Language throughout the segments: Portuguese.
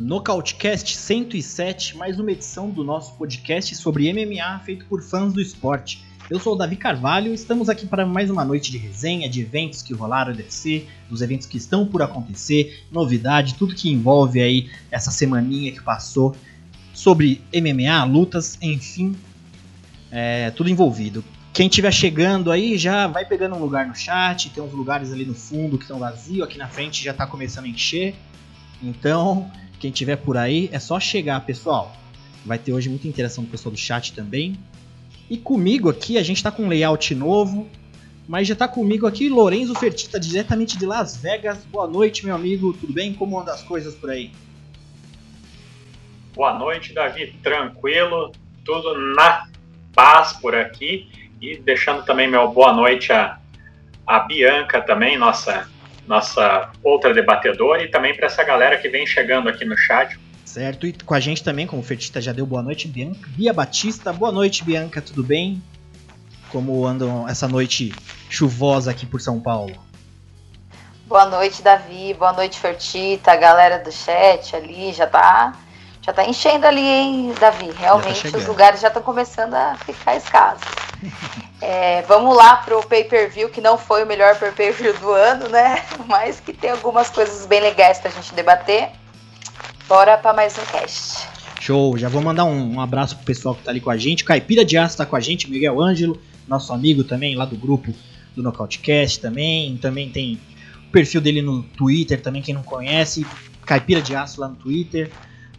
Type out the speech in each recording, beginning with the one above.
Nocautecast 107, mais uma edição do nosso podcast sobre MMA feito por fãs do esporte. Eu sou o Davi Carvalho estamos aqui para mais uma noite de resenha, de eventos que rolaram UFC, dos eventos que estão por acontecer, novidade, tudo que envolve aí essa semaninha que passou sobre MMA, lutas, enfim, é, tudo envolvido. Quem estiver chegando aí já vai pegando um lugar no chat, tem uns lugares ali no fundo que estão vazios, aqui na frente já está começando a encher. Então, quem tiver por aí, é só chegar, pessoal. Vai ter hoje muita interação do pessoal do chat também. E comigo aqui, a gente está com um layout novo, mas já está comigo aqui Lorenzo Fertita, diretamente de Las Vegas. Boa noite, meu amigo, tudo bem? Como andam as coisas por aí? Boa noite, Davi. Tranquilo, tudo na paz por aqui. E deixando também meu boa noite a, a Bianca também, nossa nossa outra debatedora, e também para essa galera que vem chegando aqui no chat. Certo, e com a gente também, como o Fertita já deu boa noite, Bianca. Bia Batista, boa noite, Bianca, tudo bem? Como andam essa noite chuvosa aqui por São Paulo? Boa noite, Davi, boa noite, Fertita, a galera do chat ali, já tá, já tá enchendo ali, hein, Davi? Tá Realmente tá os lugares já estão começando a ficar escassos. É, vamos lá pro pay-per-view, que não foi o melhor pay-per-view do ano, né? Mas que tem algumas coisas bem legais pra gente debater. Bora para mais um cast. Show, já vou mandar um, um, abraço pro pessoal que tá ali com a gente. Caipira de Aço tá com a gente, Miguel Ângelo, nosso amigo também lá do grupo do Nocautecast também. Também tem o perfil dele no Twitter, também quem não conhece. Caipira de Aço lá no Twitter.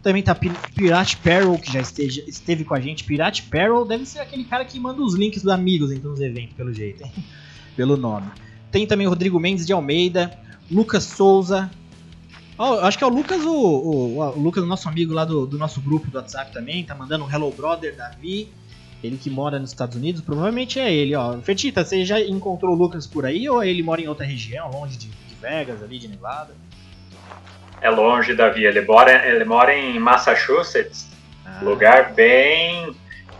Também tá Pirate Peril, que já esteja, esteve com a gente. Pirate Peril deve ser aquele cara que manda os links dos amigos então, nos eventos, pelo jeito, hein? pelo nome. Tem também o Rodrigo Mendes de Almeida, Lucas Souza. Oh, acho que é o Lucas, o, o, o Lucas, nosso amigo lá do, do, nosso grupo do WhatsApp também, tá mandando um Hello Brother Davi. Ele que mora nos Estados Unidos, provavelmente é ele, ó. Fetita, você já encontrou o Lucas por aí ou ele mora em outra região, longe de, de Vegas, ali de Nevada? É longe, Davi. Ele mora, ele mora em Massachusetts, ah. lugar bem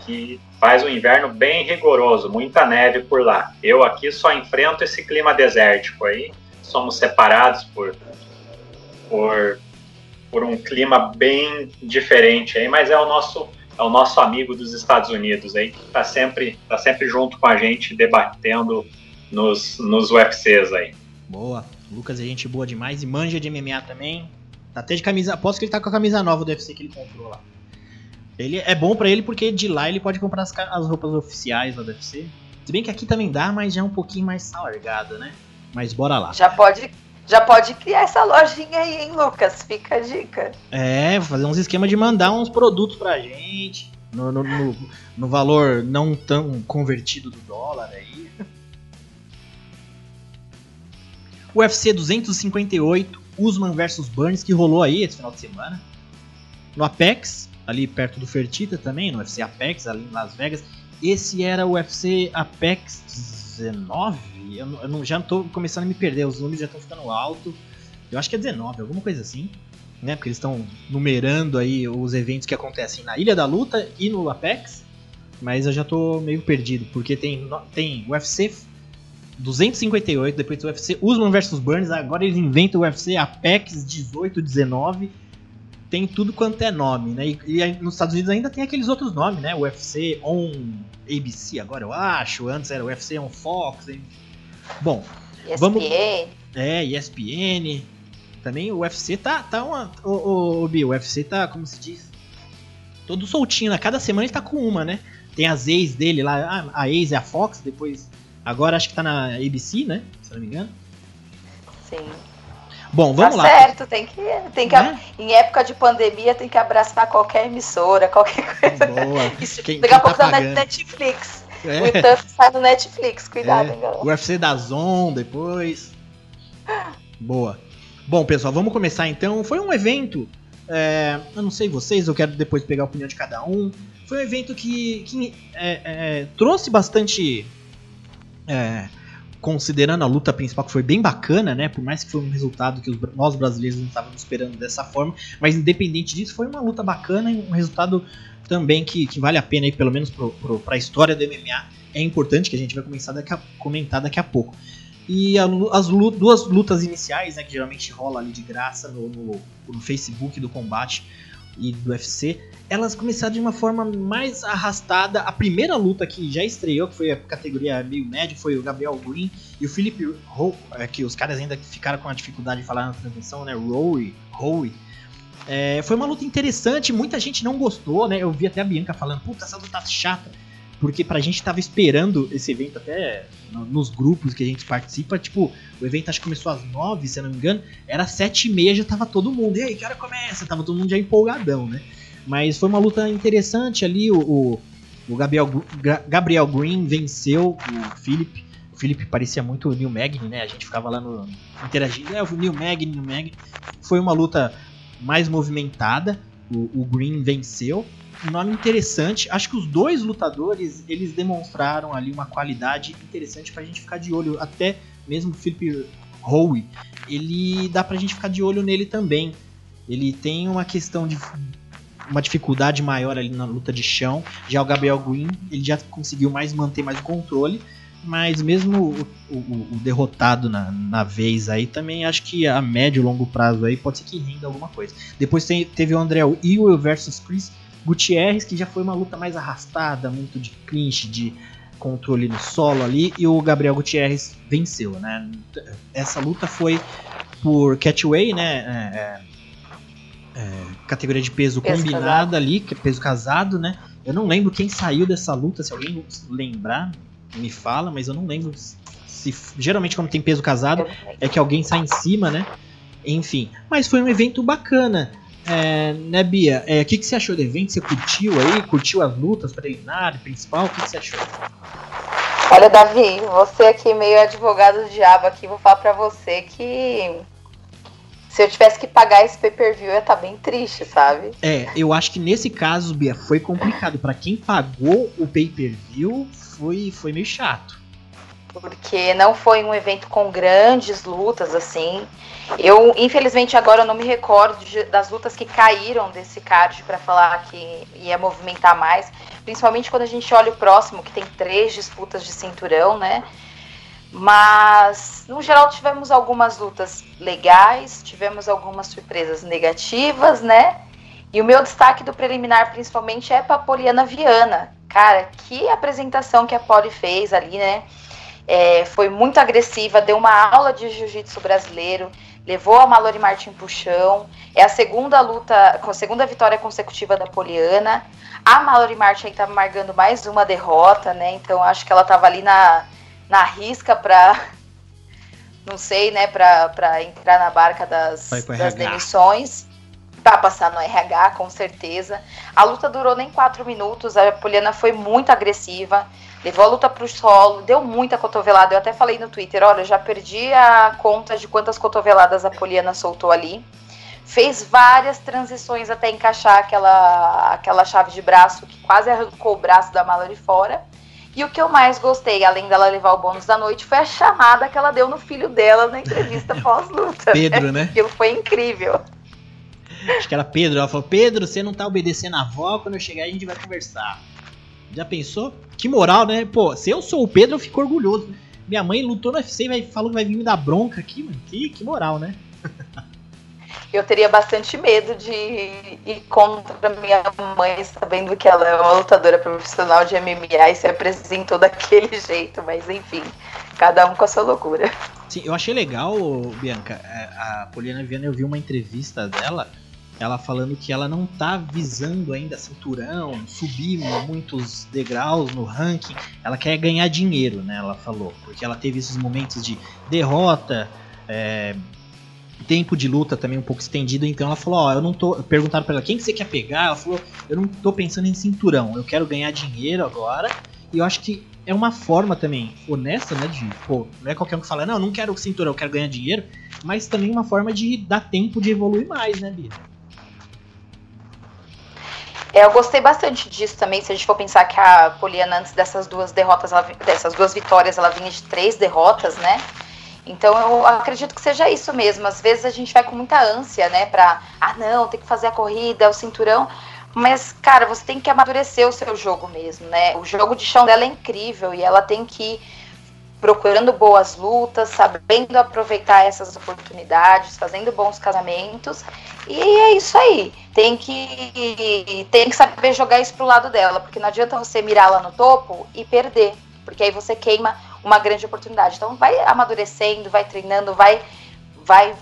que faz um inverno bem rigoroso, muita neve por lá. Eu aqui só enfrento esse clima desértico aí. Somos separados por por, por um clima bem diferente aí, mas é o nosso é o nosso amigo dos Estados Unidos aí que está sempre tá sempre junto com a gente debatendo nos nos UFCs aí. Boa. Lucas é gente boa demais e manja de MMA também. Tá até de camisa. Aposto que ele tá com a camisa nova do UFC que ele comprou lá. Ele é bom para ele porque de lá ele pode comprar as, as roupas oficiais lá do UFC. Se bem que aqui também dá, mas já é um pouquinho mais salgado, né? Mas bora lá. Já pode, já pode criar essa lojinha aí, hein, Lucas? Fica a dica. É, fazer uns esquemas de mandar uns produtos pra gente. No, no, no, no valor não tão convertido do dólar aí. UFC 258, Usman versus Burns, que rolou aí esse final de semana. No Apex, ali perto do Fertita também, no UFC Apex, ali em Las Vegas. Esse era o UFC Apex 19? Eu, eu não, já estou começando a me perder, os números já estão ficando alto. Eu acho que é 19, alguma coisa assim. Né, porque eles estão numerando aí os eventos que acontecem na Ilha da Luta e no Apex. Mas eu já estou meio perdido, porque tem, tem UFC 258, depois do UFC Usman vs Burns, agora eles inventam o UFC Apex 18, 19. Tem tudo quanto é nome, né? E, e, nos Estados Unidos ainda tem aqueles outros nomes, né? UFC On ABC, agora eu acho. Antes era UFC On Fox. Bom, ESPN. vamos. É, ESPN. Também o UFC tá, tá uma. Ô, ô, ô Bi, o UFC tá, como se diz? Todo soltinho, né? Cada semana ele tá com uma, né? Tem as ex dele lá, ah, a ex é a Fox, depois Agora acho que tá na ABC, né? Se não me engano. Sim. Bom, vamos tá lá. certo, tem que, tem que né? em época de pandemia tem que abraçar qualquer emissora, qualquer coisa. Boa. Isso, quem, daqui a pouco tá, tá na Netflix. É. O Ituff sai no Netflix, cuidado, é. hein, galera. O UFC da Zon depois. Boa. Bom, pessoal, vamos começar então. Foi um evento, é, eu não sei vocês, eu quero depois pegar a opinião de cada um. Foi um evento que, que é, é trouxe bastante é, considerando a luta principal que foi bem bacana, né? Por mais que foi um resultado que os, nós brasileiros não estávamos esperando dessa forma, mas independente disso, foi uma luta bacana e um resultado também que, que vale a pena aí, pelo menos para a história do MMA. É importante que a gente vai começar daqui a, comentar daqui a pouco. E a, as duas lutas iniciais, né, que geralmente rola ali de graça no, no, no Facebook do combate e do UFC, elas começaram de uma forma mais arrastada. A primeira luta que já estreou, que foi a categoria meio médio, foi o Gabriel Green e o Felipe Rowe, é, que os caras ainda ficaram com a dificuldade de falar na transmissão, né? Rowe, Rowe. É, foi uma luta interessante, muita gente não gostou, né? Eu vi até a Bianca falando, puta, essa luta tá chata. Porque pra gente tava esperando esse evento até nos grupos que a gente participa, tipo, o evento acho que começou às 9, se eu não me engano, era 7 e meia, já tava todo mundo. E aí, que hora começa? Tava todo mundo já empolgadão, né? Mas foi uma luta interessante ali, o, o, o Gabriel, Gabriel Green venceu o Philip. O Philip parecia muito o Neil Magny, né? A gente ficava lá no, interagindo, é o Neil Magny, Neil Magny. Foi uma luta mais movimentada, o, o Green venceu um nome interessante. Acho que os dois lutadores eles demonstraram ali uma qualidade interessante para a gente ficar de olho. Até mesmo o Philip Howe, ele dá para a gente ficar de olho nele também. Ele tem uma questão de uma dificuldade maior ali na luta de chão. Já o Gabriel Green, ele já conseguiu mais manter mais o controle. Mas mesmo o, o, o derrotado na, na, vez aí, também acho que a médio e longo prazo aí pode ser que renda alguma coisa. Depois tem, teve o André Ewell versus Chris Gutierrez, que já foi uma luta mais arrastada, muito de clinch, de controle no solo ali, e o Gabriel Gutierrez venceu, né? Essa luta foi por catchway, né? É, é, é, categoria de peso, peso combinada casado. ali, que é peso casado, né? Eu não lembro quem saiu dessa luta, se alguém lembrar, me fala, mas eu não lembro se geralmente quando tem peso casado é que alguém sai em cima, né? Enfim, mas foi um evento bacana. É, né, Bia? É, o que, que você achou do evento? Você curtiu aí? Curtiu as lutas preliminar, principal? O que, que você achou? Olha, Davi, você aqui meio advogado do diabo aqui, vou falar pra você que se eu tivesse que pagar esse pay-per-view, eu ia estar tá bem triste, sabe? É, eu acho que nesse caso, Bia, foi complicado. para quem pagou o pay-per-view, foi, foi meio chato. Porque não foi um evento com grandes lutas, assim. Eu, infelizmente, agora não me recordo de, das lutas que caíram desse card para falar que ia movimentar mais. Principalmente quando a gente olha o próximo, que tem três disputas de cinturão, né? Mas, no geral, tivemos algumas lutas legais, tivemos algumas surpresas negativas, né? E o meu destaque do preliminar, principalmente, é para Poliana Viana. Cara, que apresentação que a Poli fez ali, né? É, foi muito agressiva, deu uma aula de jiu-jitsu brasileiro levou a Mallory Martin pro chão. É a segunda luta, a segunda vitória consecutiva da Poliana. A Mallory Martin aí tava marcando mais uma derrota, né? Então acho que ela tava ali na, na risca para não sei, né, para entrar na barca das, das demissões. Pra passar no RH, com certeza. A luta durou nem quatro minutos, a Poliana foi muito agressiva levou a luta para o solo, deu muita cotovelada. Eu até falei no Twitter, olha, já perdi a conta de quantas cotoveladas a Poliana soltou ali. Fez várias transições até encaixar aquela, aquela chave de braço que quase arrancou o braço da mala de fora. E o que eu mais gostei, além dela levar o bônus da noite, foi a chamada que ela deu no filho dela na entrevista pós-luta. Pedro, né? Aquilo foi incrível. Acho que era Pedro. Ela falou: Pedro, você não tá obedecendo a avó, quando eu chegar a gente vai conversar. Já pensou? Que moral, né? Pô, se eu sou o Pedro, eu fico orgulhoso. Minha mãe lutou no UFC e falou que vai vir me dar bronca aqui, mano. Que, que moral, né? eu teria bastante medo de ir contra minha mãe, sabendo que ela é uma lutadora profissional de MMA e se apresentou daquele jeito, mas enfim, cada um com a sua loucura. Sim, eu achei legal, Bianca, é, a Poliana Viana, eu vi uma entrevista dela ela falando que ela não tá visando ainda cinturão, subir muitos degraus no ranking, ela quer ganhar dinheiro, né? Ela falou, porque ela teve esses momentos de derrota, é, tempo de luta também um pouco estendido, então ela falou, ó, eu não tô, perguntaram para ela quem que você quer pegar, ela falou, eu não tô pensando em cinturão, eu quero ganhar dinheiro agora, e eu acho que é uma forma também honesta, né, de, pô, não é qualquer um que fala, não, eu não quero cinturão, eu quero ganhar dinheiro, mas também uma forma de dar tempo de evoluir mais, né, Bia? É, eu gostei bastante disso também, se a gente for pensar que a Poliana, antes dessas duas derrotas, ela, dessas duas vitórias, ela vinha de três derrotas, né? Então eu acredito que seja isso mesmo. Às vezes a gente vai com muita ânsia, né? Pra, ah, não, tem que fazer a corrida, o cinturão. Mas, cara, você tem que amadurecer o seu jogo mesmo, né? O jogo de chão dela é incrível e ela tem que procurando boas lutas, sabendo aproveitar essas oportunidades, fazendo bons casamentos. E é isso aí. Tem que tem que saber jogar isso pro lado dela, porque não adianta você mirar lá no topo e perder, porque aí você queima uma grande oportunidade. Então vai amadurecendo, vai treinando, vai vai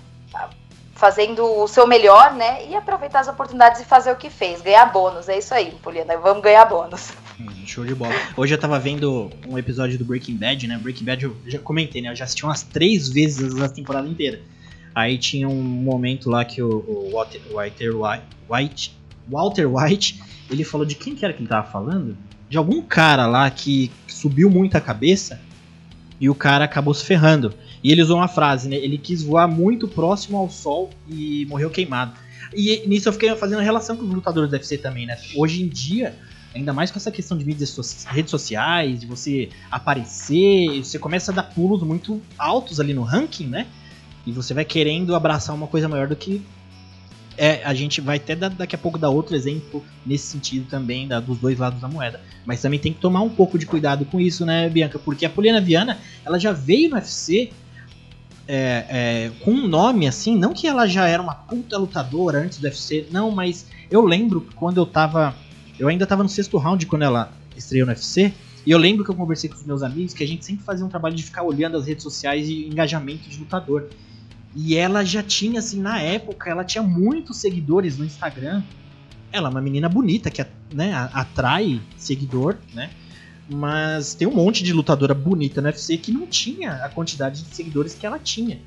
fazendo o seu melhor, né? E aproveitar as oportunidades e fazer o que fez, ganhar bônus. É isso aí, Poliana. Vamos ganhar bônus. Show de bola. Hoje eu tava vendo um episódio do Breaking Bad, né? Breaking Bad eu já comentei, né? Eu já assisti umas três vezes a temporada inteira. Aí tinha um momento lá que o, o Walter, Walter White, Walter White, ele falou de quem que era que ele tava falando? De algum cara lá que subiu muito a cabeça e o cara acabou se ferrando. E ele usou uma frase, né? Ele quis voar muito próximo ao sol e morreu queimado. E nisso eu fiquei fazendo relação com os lutadores do UFC também, né? Hoje em dia, Ainda mais com essa questão de mídias so redes sociais, de você aparecer, você começa a dar pulos muito altos ali no ranking, né? E você vai querendo abraçar uma coisa maior do que é, a gente vai até daqui a pouco dar outro exemplo nesse sentido também, da, dos dois lados da moeda. Mas também tem que tomar um pouco de cuidado com isso, né, Bianca? Porque a Poliana Viana, ela já veio no UFC é, é, com um nome assim, não que ela já era uma puta lutadora antes do UFC, não, mas eu lembro quando eu tava eu ainda tava no sexto round quando ela estreou no UFC. E eu lembro que eu conversei com os meus amigos que a gente sempre fazia um trabalho de ficar olhando as redes sociais e engajamento de lutador. E ela já tinha, assim, na época, ela tinha muitos seguidores no Instagram. Ela é uma menina bonita que né, atrai seguidor, né? Mas tem um monte de lutadora bonita no UFC que não tinha a quantidade de seguidores que ela tinha.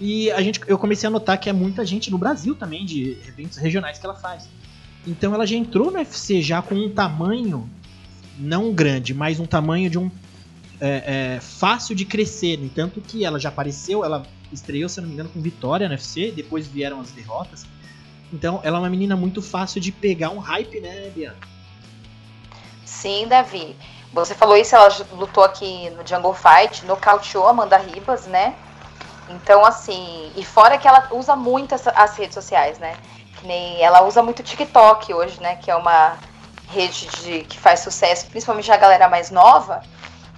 E a gente, eu comecei a notar que é muita gente no Brasil também, de eventos regionais que ela faz. Então ela já entrou no UFC já com um tamanho não grande, mas um tamanho de um é, é, fácil de crescer. No entanto que ela já apareceu, ela estreou, se não me engano, com vitória no UFC, depois vieram as derrotas. Então ela é uma menina muito fácil de pegar um hype, né, Bianca? Sim, Davi. Você falou isso, ela lutou aqui no Jungle Fight, nocauteou a Amanda Ribas, né? Então, assim, e fora que ela usa muito as redes sociais, né? Nem ela usa muito TikTok hoje, né? Que é uma rede de, que faz sucesso, principalmente a galera mais nova.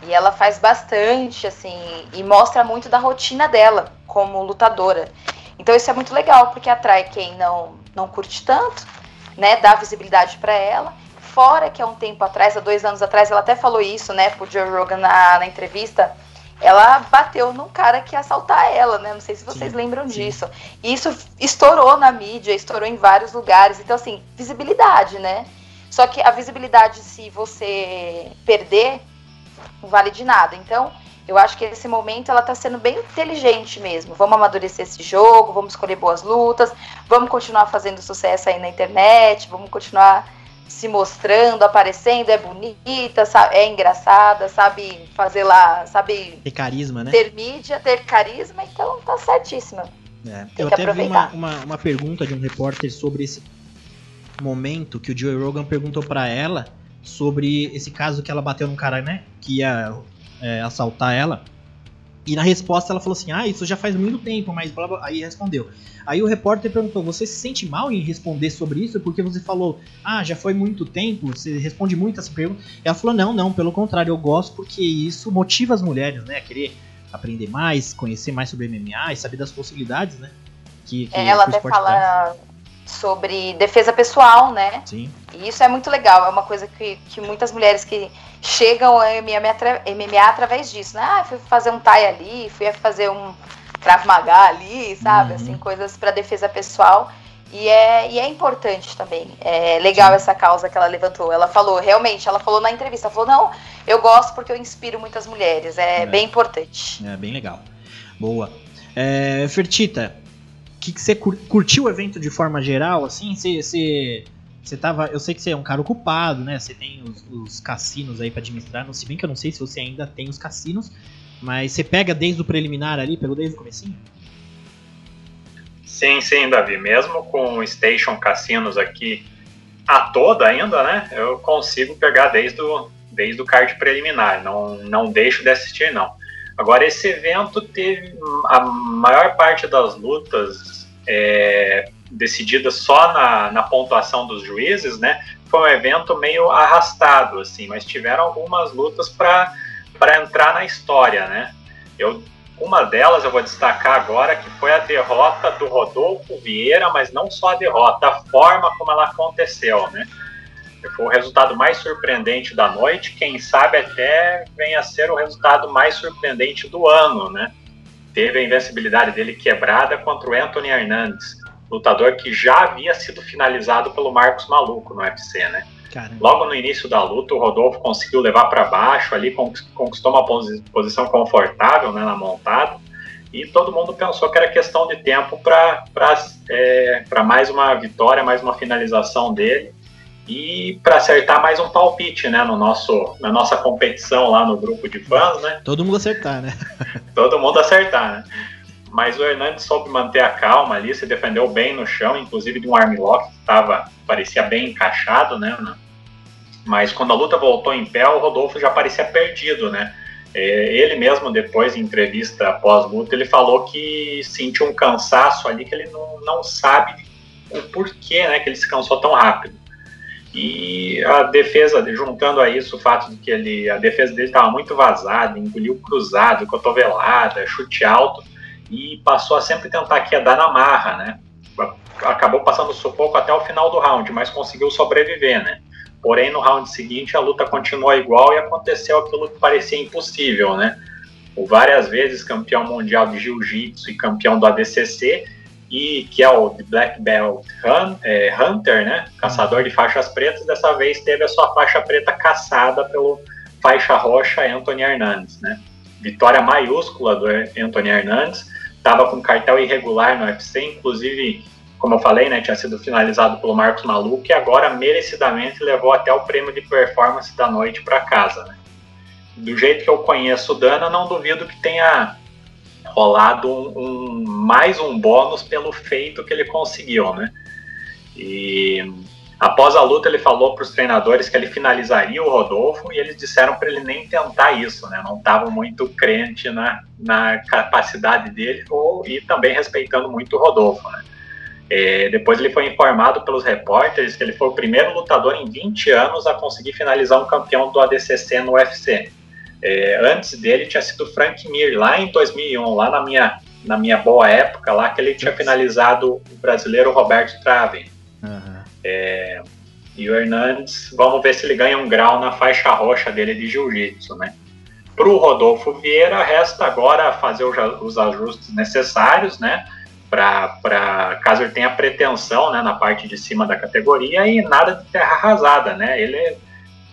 E ela faz bastante, assim, e mostra muito da rotina dela como lutadora. Então isso é muito legal, porque atrai quem não, não curte tanto, né? Dá visibilidade para ela. Fora que há um tempo atrás, há dois anos atrás, ela até falou isso, né, pro Joe Rogan na, na entrevista ela bateu num cara que ia assaltar ela, né? Não sei se vocês sim, lembram sim. disso. E isso estourou na mídia, estourou em vários lugares. Então, assim, visibilidade, né? Só que a visibilidade, se você perder, não vale de nada. Então, eu acho que nesse momento ela tá sendo bem inteligente mesmo. Vamos amadurecer esse jogo, vamos escolher boas lutas, vamos continuar fazendo sucesso aí na internet, vamos continuar se mostrando, aparecendo, é bonita, sabe, é engraçada, sabe fazer lá, sabe. Ter carisma, né? Ter mídia, ter carisma, então tá certíssima. É. Eu até vi uma, uma, uma, pergunta de um repórter sobre esse momento que o Joe Rogan perguntou para ela sobre esse caso que ela bateu num cara, né? Que ia é, assaltar ela. E na resposta ela falou assim: Ah, isso já faz muito tempo, mas blá, blá. aí respondeu. Aí o repórter perguntou: Você se sente mal em responder sobre isso? Porque você falou: Ah, já foi muito tempo, você responde muito essa pergunta. Ela falou: Não, não, pelo contrário, eu gosto porque isso motiva as mulheres, né, a querer aprender mais, conhecer mais sobre MMA e saber das possibilidades, né? Que, que ela até fala sobre defesa pessoal, né? Sim. E isso é muito legal, é uma coisa que, que muitas mulheres que chegam ao MMA, MMA através disso, né? Ah, fui fazer um Thai ali, fui fazer um Krav Maga ali, sabe? Uhum. Assim, coisas para defesa pessoal. E é, e é importante também. É legal essa causa que ela levantou. Ela falou, realmente, ela falou na entrevista, ela falou, não, eu gosto porque eu inspiro muitas mulheres. É, é. bem importante. É bem legal. Boa. É, Fertita, que, que você curtiu o evento de forma geral? Assim, você, você, você tava. Eu sei que você é um cara ocupado, né? Você tem os, os cassinos aí para administrar. Não se bem que eu não sei se você ainda tem os cassinos, mas você pega desde o preliminar ali, pegou desde o comecinho? Sim, sim, Davi. Mesmo com o Station Cassinos aqui a toda ainda, né? Eu consigo pegar desde o, desde o card preliminar, não, não deixo de assistir, não. Agora, esse evento teve a maior parte das lutas é, decididas só na, na pontuação dos juízes, né? Foi um evento meio arrastado, assim, mas tiveram algumas lutas para entrar na história, né? Eu uma delas eu vou destacar agora, que foi a derrota do Rodolfo Vieira, mas não só a derrota, a forma como ela aconteceu, né? Foi o resultado mais surpreendente da noite, quem sabe até venha a ser o resultado mais surpreendente do ano, né? Teve a invencibilidade dele quebrada contra o Anthony Hernandes, lutador que já havia sido finalizado pelo Marcos Maluco no UFC, né? Caramba. Logo no início da luta, o Rodolfo conseguiu levar para baixo ali, conquistou uma posição confortável né, na montada. E todo mundo pensou que era questão de tempo para é, mais uma vitória, mais uma finalização dele e para acertar mais um palpite, né, no nosso, na nossa competição lá no grupo de fãs, né? Todo mundo acertar, né? Todo mundo acertar, né? Mas o Hernandes soube manter a calma ali, se defendeu bem no chão, inclusive de um armlock que tava, parecia bem encaixado, né? Mas quando a luta voltou em pé, o Rodolfo já parecia perdido, né? É, ele mesmo, depois, em entrevista pós-luta, ele falou que sentiu um cansaço ali que ele não, não sabe o porquê né, que ele se cansou tão rápido. E a defesa, juntando a isso o fato de que ele, a defesa dele estava muito vazada, engoliu cruzado, cotovelada, chute alto, e passou a sempre tentar quedar na marra, né? Acabou passando sufoco até o final do round, mas conseguiu sobreviver, né? Porém, no round seguinte, a luta continuou igual e aconteceu aquilo que parecia impossível, né? O várias vezes campeão mundial de jiu-jitsu e campeão do ADCC, e que é o Black Belt é, Hunter, né? Caçador de faixas pretas, dessa vez teve a sua faixa preta caçada pelo faixa roxa Anthony Hernandes, né? Vitória maiúscula do Anthony Hernandes, estava com cartel irregular no UFC, inclusive como eu falei, né, tinha sido finalizado pelo Marcos Maluco e agora merecidamente levou até o prêmio de performance da noite para casa. Né? Do jeito que eu conheço o Dana, não duvido que tenha rolado um, um, mais um bônus pelo feito que ele conseguiu, né? E após a luta ele falou para os treinadores que ele finalizaria o Rodolfo e eles disseram para ele nem tentar isso, né? Não estavam muito crente na, na capacidade dele ou, e também respeitando muito o Rodolfo, né? É, depois ele foi informado pelos repórteres que ele foi o primeiro lutador em 20 anos a conseguir finalizar um campeão do ADCC no UFC. É, antes dele tinha sido Frank Mir, lá em 2001, lá na minha, na minha boa época, lá que ele tinha finalizado o brasileiro Roberto Traven. Uhum. É, e o Hernandes, vamos ver se ele ganha um grau na faixa roxa dele de jiu-jitsu, né? Para o Rodolfo Vieira, resta agora fazer os ajustes necessários, né? para caso ele tenha pretensão né, na parte de cima da categoria e nada de terra arrasada, né? Ele,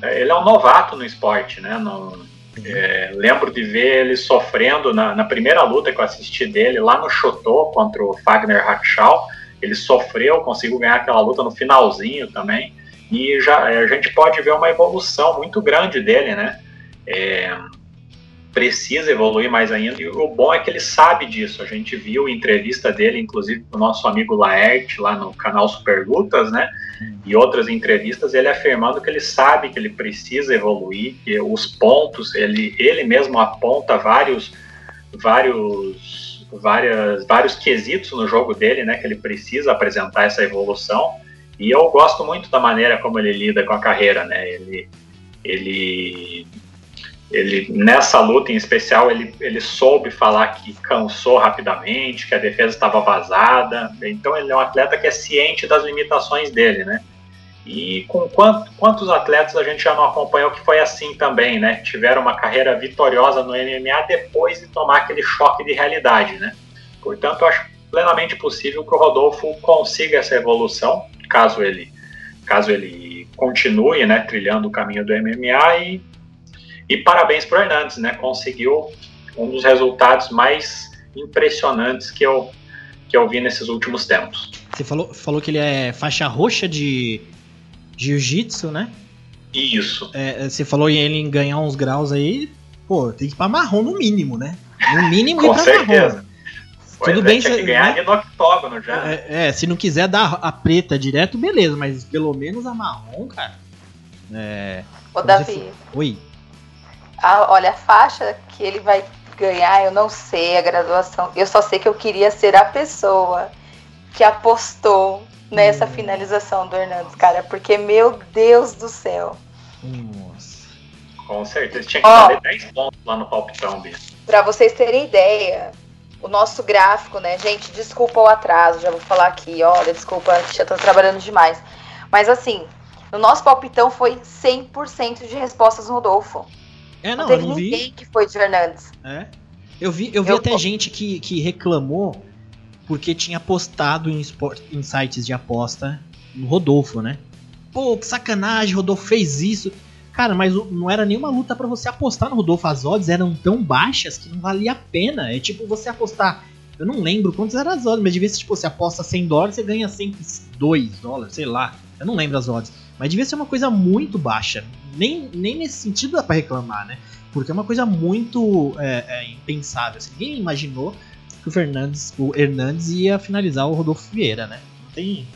ele é um novato no esporte, né? No, é, lembro de ver ele sofrendo na, na, primeira luta que eu assisti dele lá no Chotô contra o Fagner Hackschau. Ele sofreu, conseguiu ganhar aquela luta no finalzinho também. E já a gente pode ver uma evolução muito grande dele, né? É, precisa evoluir mais ainda, e o bom é que ele sabe disso. A gente viu entrevista dele, inclusive, com o nosso amigo Laerte, lá no canal Super Lutas, né? E outras entrevistas, ele afirmando que ele sabe que ele precisa evoluir, que os pontos, ele, ele mesmo aponta vários, vários, várias, vários quesitos no jogo dele, né? Que ele precisa apresentar essa evolução. E eu gosto muito da maneira como ele lida com a carreira, né? Ele, ele ele nessa luta em especial ele, ele soube falar que cansou rapidamente, que a defesa estava vazada. Então ele é um atleta que é ciente das limitações dele, né? E com quanto, quantos atletas a gente já não acompanhou que foi assim também, né? Tiveram uma carreira vitoriosa no MMA depois de tomar aquele choque de realidade, né? Portanto, eu acho plenamente possível que o Rodolfo consiga essa evolução, caso ele, caso ele continue, né, trilhando o caminho do MMA e e parabéns para o Hernandes, né? Conseguiu um dos resultados mais impressionantes que eu, que eu vi nesses últimos tempos. Você falou, falou que ele é faixa roxa de jiu-jitsu, né? Isso. É, você falou em ele em ganhar uns graus aí, pô, tem que ir pra marrom no mínimo, né? No mínimo Com certeza. marrom. Pois Tudo é, bem tinha que ganhar né? no octógono já. É, é, se não quiser dar a preta direto, beleza, mas pelo menos a marrom, cara. É. Ô, Davi. Oi. A, olha, a faixa que ele vai ganhar, eu não sei a graduação. Eu só sei que eu queria ser a pessoa que apostou nessa finalização do Hernandes, cara. Porque, meu Deus do céu. Nossa. Com certeza. Tinha que fazer 10 pontos lá no palpitão, Bia. Pra vocês terem ideia, o nosso gráfico, né? Gente, desculpa o atraso, já vou falar aqui. Olha, desculpa, já tô trabalhando demais. Mas assim, no nosso palpitão foi 100% de respostas no Rodolfo. É, não, não teve não ninguém vi. que foi de Fernandes. É. Eu vi, eu vi eu, até gente que, que reclamou porque tinha apostado em, em sites de aposta no Rodolfo, né? Pô, que sacanagem, Rodolfo fez isso. Cara, mas não era nenhuma luta para você apostar no Rodolfo. As odds eram tão baixas que não valia a pena. É tipo você apostar. Eu não lembro quantas eram as odds, mas devia ser tipo, você aposta 100 dólares, você ganha 102 dólares, sei lá. Eu não lembro as odds. Mas devia ser uma coisa muito baixa. Nem, nem nesse sentido dá pra reclamar, né? Porque é uma coisa muito é, é, impensável. Assim, ninguém imaginou que o Fernandes, o Hernandes ia finalizar o Rodolfo Vieira, né? Não tem.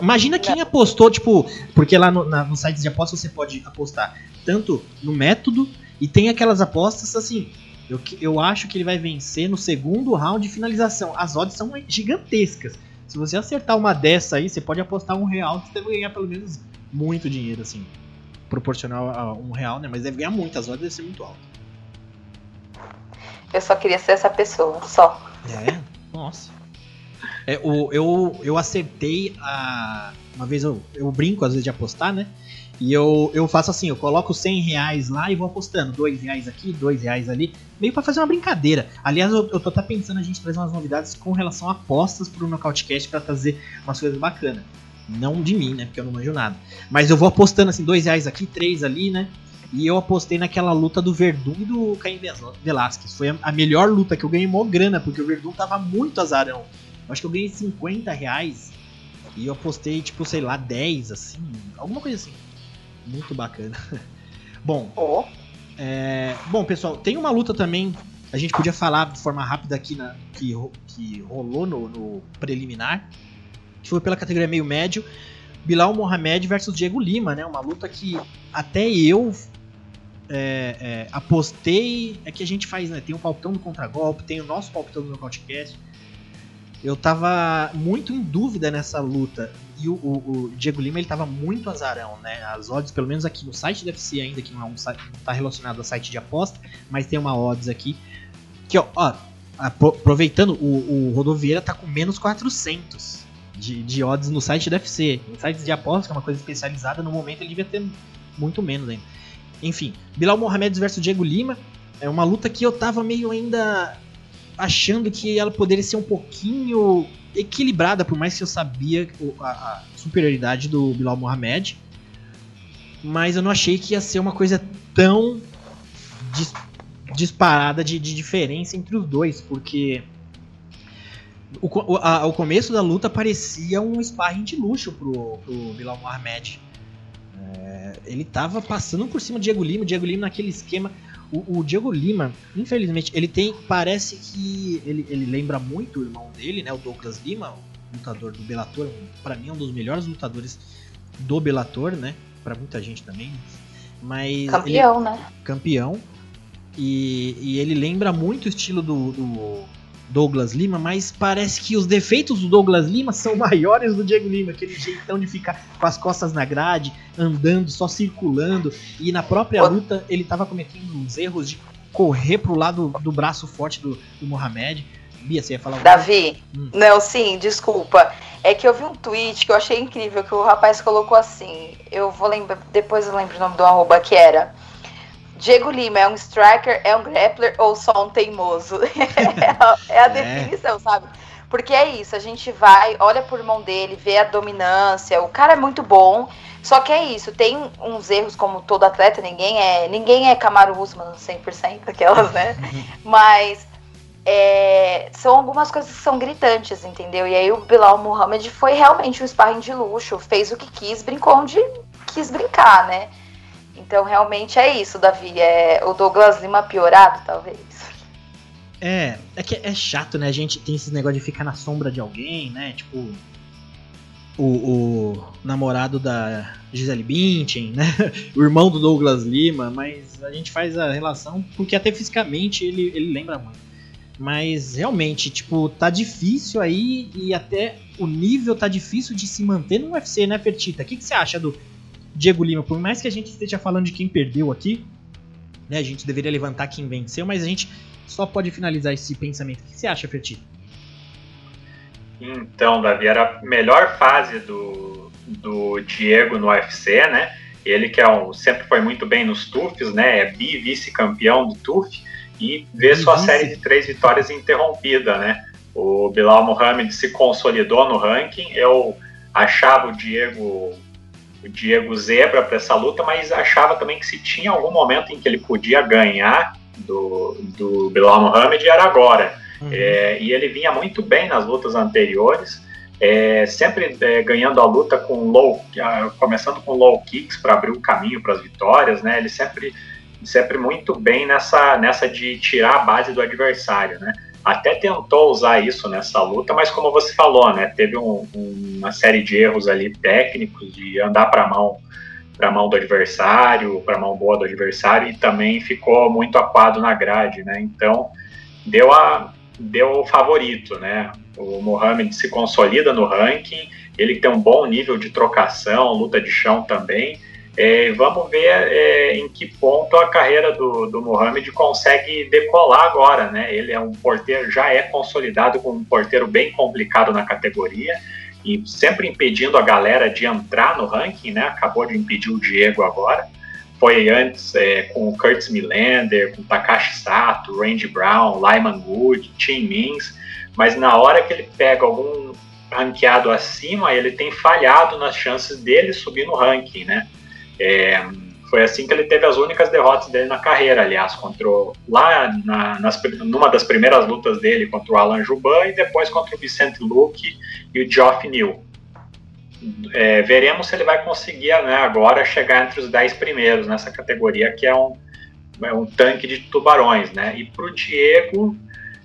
Imagina quem apostou, tipo, porque lá no, no site de apostas você pode apostar tanto no método e tem aquelas apostas assim. Eu, eu acho que ele vai vencer no segundo round de finalização. As odds são gigantescas. Se você acertar uma dessa aí, você pode apostar um real que você deve ganhar pelo menos muito dinheiro, assim. Proporcional a um real, né? Mas deve ganhar muito, as odds devem ser muito altas. Eu só queria ser essa pessoa, só. É? Nossa. É, o, eu, eu acertei a. Uma vez eu, eu brinco às vezes de apostar, né? E eu, eu faço assim, eu coloco 100 reais lá e vou apostando. 2 reais aqui, 2 reais ali. Meio para fazer uma brincadeira. Aliás, eu, eu tô até pensando a gente trazer umas novidades com relação a apostas pro Nocautecast para trazer umas coisas bacanas. Não de mim, né? Porque eu não manjo nada. Mas eu vou apostando assim, 2 reais aqui, 3 ali, né? E eu apostei naquela luta do Verdun e do Caim Velasquez. Foi a, melhor luta que eu ganhei mó grana, porque o Verdun tava muito azarão. Eu acho que eu ganhei 50 reais. E eu apostei, tipo, sei lá, 10, assim. Alguma coisa assim. Muito bacana. bom. Oh. É, bom, pessoal, tem uma luta também. A gente podia falar de forma rápida aqui na, que, que rolou no, no preliminar. Que foi pela categoria meio médio. Bilal Mohamed versus Diego Lima, né? Uma luta que até eu é, é, apostei. É que a gente faz, né? Tem o palpitão do contragolpe, tem o nosso palpitão do podcast eu tava muito em dúvida nessa luta. E o, o, o, Diego Lima ele tava muito azarão, né? As odds, pelo menos aqui no site do UFC ainda, que não, é um tá relacionado a site de aposta, mas tem uma odds aqui. Que, ó, ó aproveitando, o, o Rodovieira tá com menos 400 de, de odds no site do UFC. Em sites de aposta, que é uma coisa especializada, no momento ele devia ter muito menos ainda. Enfim, Bilal Mohamed versus Diego Lima. É uma luta que eu tava meio ainda achando que ela poderia ser um pouquinho equilibrada, por mais que eu sabia a, a superioridade do Bilal Mohamed. Mas eu não achei que ia ser uma coisa tão dis, disparada de, de, diferença entre os dois, porque o, a, o começo da luta parecia um sparring de luxo pro, pro Bilal Mohamed. É, ele tava passando por cima do Diego Lima, o Diego Lima naquele esquema o, o, Diego Lima, infelizmente, ele tem. Parece que ele, ele lembra muito o irmão dele, né? O Douglas Lima, o lutador do Bellator. para mim, é um dos melhores lutadores do Bellator, né? Para muita gente também. Mas. Campeão, ele, né? Campeão. E, e ele lembra muito o estilo do, do Douglas Lima, mas parece que os defeitos do Douglas Lima são maiores do Diego Lima, aquele jeitão de ficar com as costas na grade, andando, só circulando, e na própria luta ele estava cometendo uns erros de correr pro lado do braço forte do, do Mohamed. Bia, você ia falar Davi, hum. não, sim, desculpa. É que eu vi um tweet que eu achei incrível, que o rapaz colocou assim, eu vou lembrar, depois eu lembro o nome do arroba, que era Diego Lima é um striker, é um grappler ou só um teimoso? é a é. definição, sabe? Porque é isso, a gente vai, olha por mão dele, vê a dominância, o cara é muito bom, só que é isso, tem uns erros como todo atleta, ninguém é, ninguém é Camaro Usman 100% aquelas, né? Mas é, são algumas coisas que são gritantes, entendeu? E aí o Bilal Muhammad foi realmente um sparring de luxo, fez o que quis, brincou onde quis brincar, né? Então, realmente é isso, Davi. É o Douglas Lima piorado, talvez. É, é que é chato, né? A gente tem esse negócio de ficar na sombra de alguém, né? Tipo, o, o namorado da Gisele Bündchen, né? O irmão do Douglas Lima, mas a gente faz a relação porque até fisicamente ele, ele lembra muito. Mas realmente, tipo, tá difícil aí e até o nível tá difícil de se manter no UFC, né, Fertita? O que, que você acha do Diego Lima? Por mais que a gente esteja falando de quem perdeu aqui, né, a gente deveria levantar quem venceu, mas a gente só pode finalizar esse pensamento. O que você acha, Fertita? Então, Davi, era a melhor fase do, do Diego no UFC, né? Ele que é um, sempre foi muito bem nos TUFs, né? É bi-vice-campeão do TUF e vê sua série de três vitórias interrompida, né? O Bilal Muhammad se consolidou no ranking. Eu achava o Diego o Diego zebra para essa luta, mas achava também que se tinha algum momento em que ele podia ganhar do, do Bilal Muhammad era agora. Uhum. É, e ele vinha muito bem nas lutas anteriores, é, sempre é, ganhando a luta com low, começando com low kicks para abrir o caminho para as vitórias, né? Ele sempre, sempre muito bem nessa, nessa de tirar a base do adversário, né? Até tentou usar isso nessa luta, mas como você falou, né? Teve um, uma série de erros ali técnicos de andar para mão para mão do adversário, para mão boa do adversário e também ficou muito aquado na grade, né? Então deu a deu o favorito, né? O Mohamed se consolida no ranking, ele tem um bom nível de trocação, luta de chão também. É, vamos ver é, em que ponto a carreira do, do Mohamed consegue decolar agora, né? Ele é um porteiro, já é consolidado como um porteiro bem complicado na categoria e sempre impedindo a galera de entrar no ranking, né? Acabou de impedir o Diego agora foi antes é, com o Curtis Millender, com Takashi Sato, Randy Brown, Lyman Good, Tim Means, mas na hora que ele pega algum ranqueado acima, ele tem falhado nas chances dele subir no ranking, né? É, foi assim que ele teve as únicas derrotas dele na carreira, aliás, contra o, lá na, nas, numa das primeiras lutas dele contra o Alan Juban e depois contra o Vicente Luque e o Geoff Neal é, veremos se ele vai conseguir né, agora chegar entre os 10 primeiros nessa categoria, que é um, é um tanque de tubarões. Né? E para o Diego,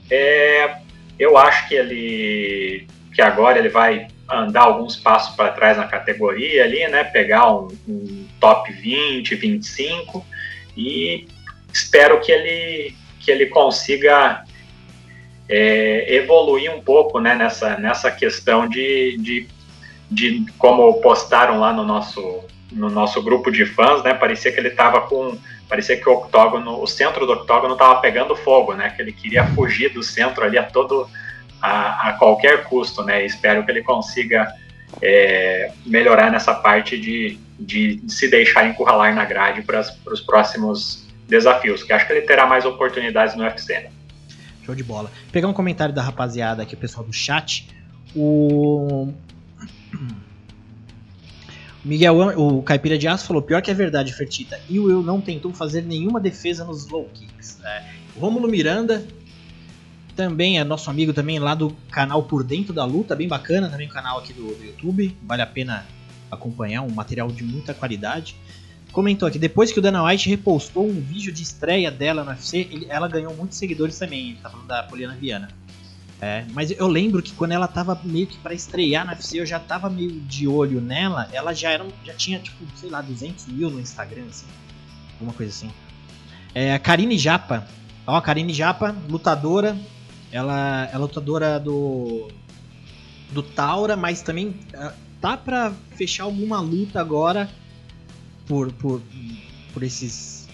é, eu acho que ele que agora ele vai andar alguns passos para trás na categoria ali, né? Pegar um, um, top 20, 25 e espero que ele que ele consiga é, evoluir um pouco né, nessa, nessa questão de, de de como postaram lá no nosso no nosso grupo de fãs, né? Parecia que ele estava com parecia que o octógono, o centro do octógono estava pegando fogo, né? Que ele queria fugir do centro ali a todo a, a qualquer custo, né? espero que ele consiga é, melhorar nessa parte de, de se deixar encurralar na grade para os próximos desafios, que acho que ele terá mais oportunidades no UFC. Né? Show de bola. Pegar um comentário da rapaziada aqui, o pessoal do chat. O Miguel, o Caipira de Aço falou: pior que é verdade, Fertita. E o Will não tentou fazer nenhuma defesa nos low kicks. É. Rômulo Miranda também é nosso amigo também lá do canal Por Dentro da Luta, bem bacana também o canal aqui do, do YouTube. Vale a pena acompanhar, um material de muita qualidade. Comentou aqui, depois que o Dana White repostou um vídeo de estreia dela no UFC, ele, ela ganhou muitos seguidores também. Ele tá falando da Poliana Viana. É, mas eu lembro que quando ela tava meio que para estrear na UFC, eu já tava meio de olho nela. Ela já era, já tinha tipo, sei lá, 200 mil no Instagram, assim, alguma coisa assim. É, a Karine Japa, ó, a Karine Japa, lutadora. Ela é lutadora do do Taura, mas também uh, tá para fechar alguma luta agora por por, por esses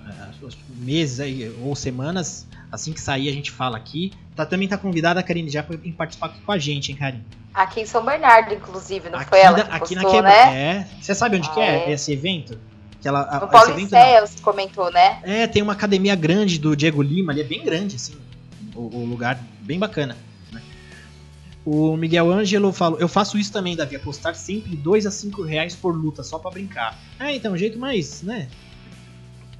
uh, meses aí, ou semanas Assim que sair, a gente fala aqui. Tá, também tá convidada a Karine já para participar aqui com a gente, hein, Karine? Aqui em São Bernardo, inclusive, não aqui foi ela que Aqui postou, na Quebra, né? É. Você sabe onde ah, que é, é, esse evento? Que ela, no Paulicéia, você comentou, né? É, tem uma academia grande do Diego Lima, ali é bem grande, assim. O, o lugar bem bacana. O Miguel Ângelo falou: Eu faço isso também, Davi, apostar sempre 2 a 5 reais por luta, só para brincar. É, então, um jeito mais, né?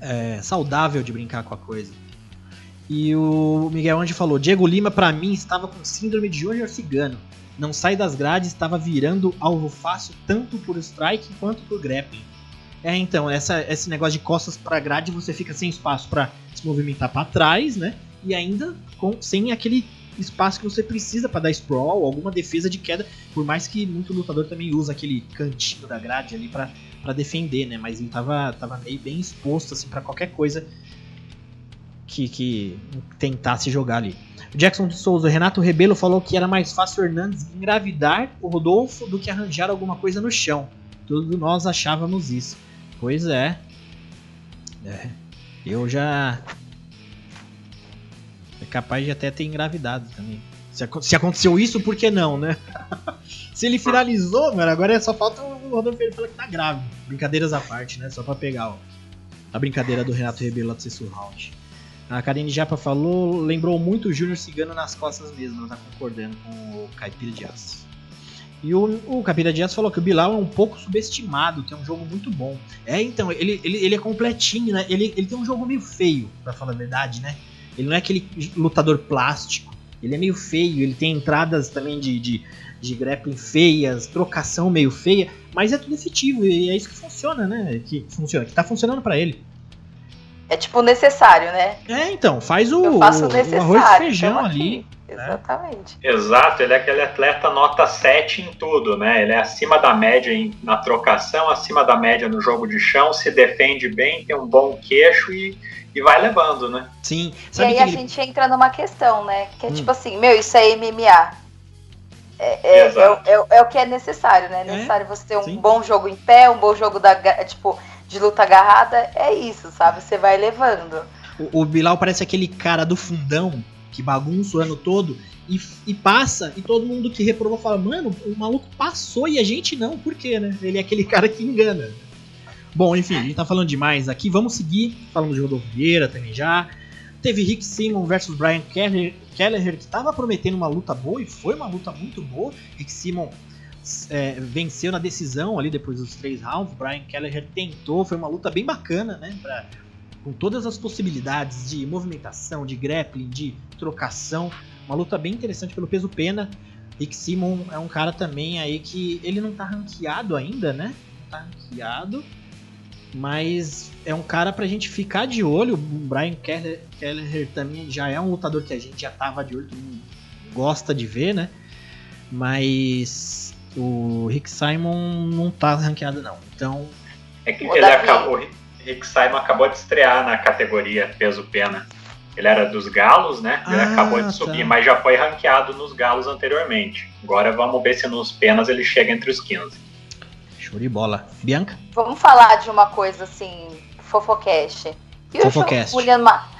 É, saudável de brincar com a coisa. E o Miguel Ange falou: Diego Lima, para mim, estava com síndrome de Júnior Cigano. Não sai das grades, estava virando alvo fácil tanto por strike quanto por grappling. É, então, essa, esse negócio de costas para grade, você fica sem espaço para se movimentar para trás, né? e ainda com, sem aquele espaço que você precisa para dar sprawl, alguma defesa de queda, por mais que muito lutador também usa aquele cantinho da grade ali para defender, né? Mas ele tava, tava meio bem exposto assim para qualquer coisa que, que tentasse jogar ali. Jackson de Souza, Renato Rebelo falou que era mais fácil o Hernandes engravidar o Rodolfo do que arranjar alguma coisa no chão. Todos nós achávamos isso. Pois é. É. Eu já capaz de até ter engravidado também. Se, se aconteceu isso, por que não, né? se ele finalizou, mano, agora é só falta o Rodolfo ele falar que tá grávido. Brincadeiras à parte, né? Só pra pegar ó, a brincadeira do Renato Rebelo lá do sexto round. A Karine Japa falou, lembrou muito o Júnior Cigano nas costas mesmo, ela tá concordando com o Caipira de Aço. E o, o Caipira de Aço falou que o Bilal é um pouco subestimado, é um jogo muito bom. É, então, ele, ele, ele é completinho, né? Ele, ele tem um jogo meio feio, pra falar a verdade, né? Ele não é aquele lutador plástico. Ele é meio feio, ele tem entradas também de, de, de grappling feias, trocação meio feia, mas é tudo efetivo e é isso que funciona, né? Que funciona, que tá funcionando para ele. É tipo necessário, né? É, então, faz o, o arroz e feijão então, ali. Exatamente. Exato, ele é aquele atleta nota 7 em tudo, né? Ele é acima da média em, na trocação, acima da média no jogo de chão, se defende bem, tem um bom queixo e e vai levando, né? Sim. Sabe e aí a ele... gente entra numa questão, né? Que é hum. tipo assim, meu, isso é MMA. É, é, é, é, é, o que é necessário, né? É necessário você ter um Sim. bom jogo em pé, um bom jogo da, tipo, de luta agarrada. É isso, sabe? Você vai levando. O, o Bilal parece aquele cara do fundão que bagunça o ano todo e, e, passa, e todo mundo que reprovou fala, mano, o maluco passou e a gente não, por quê, né? Ele é aquele cara que engana. Bom, enfim, a gente tá falando demais aqui. Vamos seguir falando de Rodolfo Vieira também já. Teve Rick Simon versus Brian Keller, Kelleher, que tava prometendo uma luta boa e foi uma luta muito boa. Rick Simon é, venceu na decisão ali depois dos três rounds. Brian Kelleher tentou, foi uma luta bem bacana, né? Pra, com todas as possibilidades de movimentação, de grappling, de trocação. Uma luta bem interessante pelo peso pena. Rick Simon é um cara também aí que ele não tá ranqueado ainda, né? Não tá ranqueado mas é um cara pra gente ficar de olho. O Brian Keller, Keller também já é um lutador que a gente já tava de olho, gosta de ver, né? Mas o Rick Simon não tá ranqueado não. Então. É que ele acabou. Rick Simon acabou de estrear na categoria peso pena. Ele era dos galos, né? Ele ah, acabou de subir, tá. mas já foi ranqueado nos galos anteriormente. Agora vamos ver se nos penas ele chega entre os 15. Show de bola. Bianca? Vamos falar de uma coisa assim, fofocast. E Fofocast. o Julian, Ma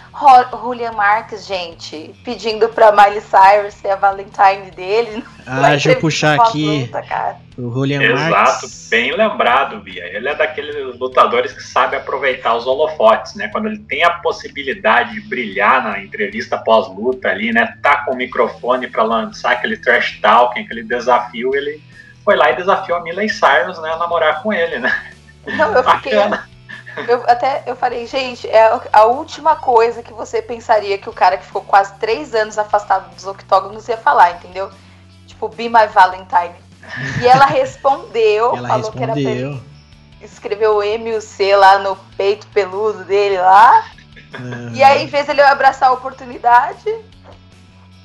Julian Marques, gente, pedindo pra Miley Cyrus ser a Valentine dele. Ah, deixa eu puxar aqui luta, o Julian Exato, Marques. bem lembrado, Bia. Ele é daqueles lutadores que sabe aproveitar os holofotes, né? Quando ele tem a possibilidade de brilhar na entrevista pós-luta ali, né? Tá com o microfone para lançar aquele trash talking, aquele desafio, ele foi lá e desafiou a Miley Cyrus, né, a namorar com ele, né? Não, eu fiquei. Eu até eu falei, gente, é a última coisa que você pensaria que o cara que ficou quase três anos afastado dos octógonos ia falar, entendeu? Tipo, Be My Valentine. E ela respondeu, ela falou respondeu. que era pra escreveu o M e o C lá no peito peludo dele lá. E aí, em vez de ele abraçar a oportunidade,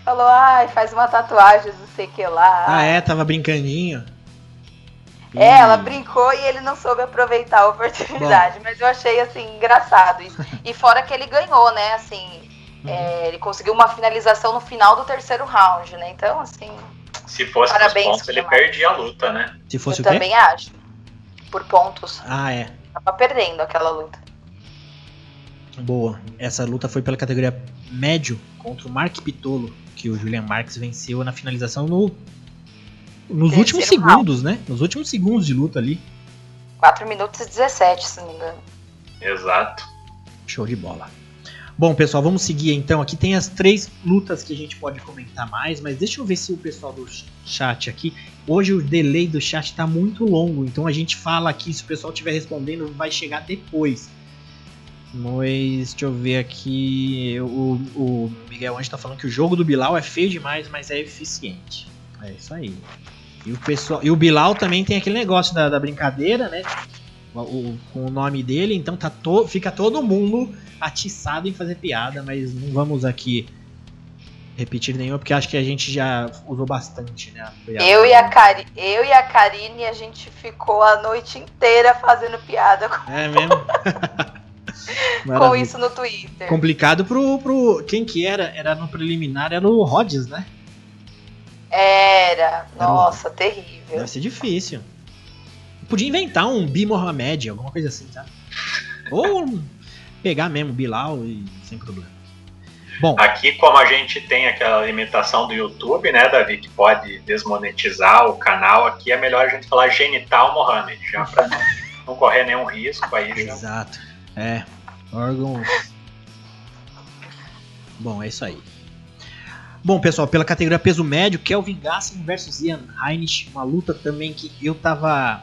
Falou, ai, faz uma tatuagem, não sei o que lá. Ah, é? Tava brincandinho. É, ela brincou e ele não soube aproveitar a oportunidade. Bom. Mas eu achei, assim, engraçado. E, e fora que ele ganhou, né? Assim, uhum. é, ele conseguiu uma finalização no final do terceiro round, né? Então, assim. Se fosse parabéns por pontos, ele perdia a luta, né? Se fosse eu o quê? também acho. Por pontos. Ah, é. Tava perdendo aquela luta. Boa. Essa luta foi pela categoria médio contra o Mark Pitolo que o Julian Marques venceu na finalização no, nos Terceiro últimos segundos, né? Nos últimos segundos de luta ali. 4 minutos e 17, se não me engano. Exato. Show de bola. Bom, pessoal, vamos seguir então. Aqui tem as três lutas que a gente pode comentar mais, mas deixa eu ver se o pessoal do chat aqui. Hoje o delay do chat está muito longo, então a gente fala aqui. Se o pessoal estiver respondendo, vai chegar depois. Mas deixa eu ver aqui. O, o Miguel Anjo tá falando que o jogo do Bilal é feio demais, mas é eficiente. É isso aí. E o, pessoal, e o Bilal também tem aquele negócio da, da brincadeira, né? O, com o nome dele, então tá to, fica todo mundo atiçado em fazer piada, mas não vamos aqui repetir nenhuma, porque acho que a gente já usou bastante, né? Eu e, a Cari eu e a Karine, a gente ficou a noite inteira fazendo piada com, é mesmo? com isso no Twitter. Complicado pro, pro. Quem que era? Era no preliminar, era o Rhodes, né? Era. Nossa, terrível. Deve ser difícil. Podia inventar um Bi Mohamed, alguma coisa assim, tá? Ou pegar mesmo Bilal e sem problema. Bom. Aqui, como a gente tem aquela limitação do YouTube, né, Davi, que pode desmonetizar o canal, aqui é melhor a gente falar genital Mohamed, já para não correr nenhum risco aí. Exato. É. Órgãos. Bom, é isso aí. Bom, pessoal, pela categoria peso médio, Kelvin Gastelum versus Ian Heinrich, uma luta também que eu tava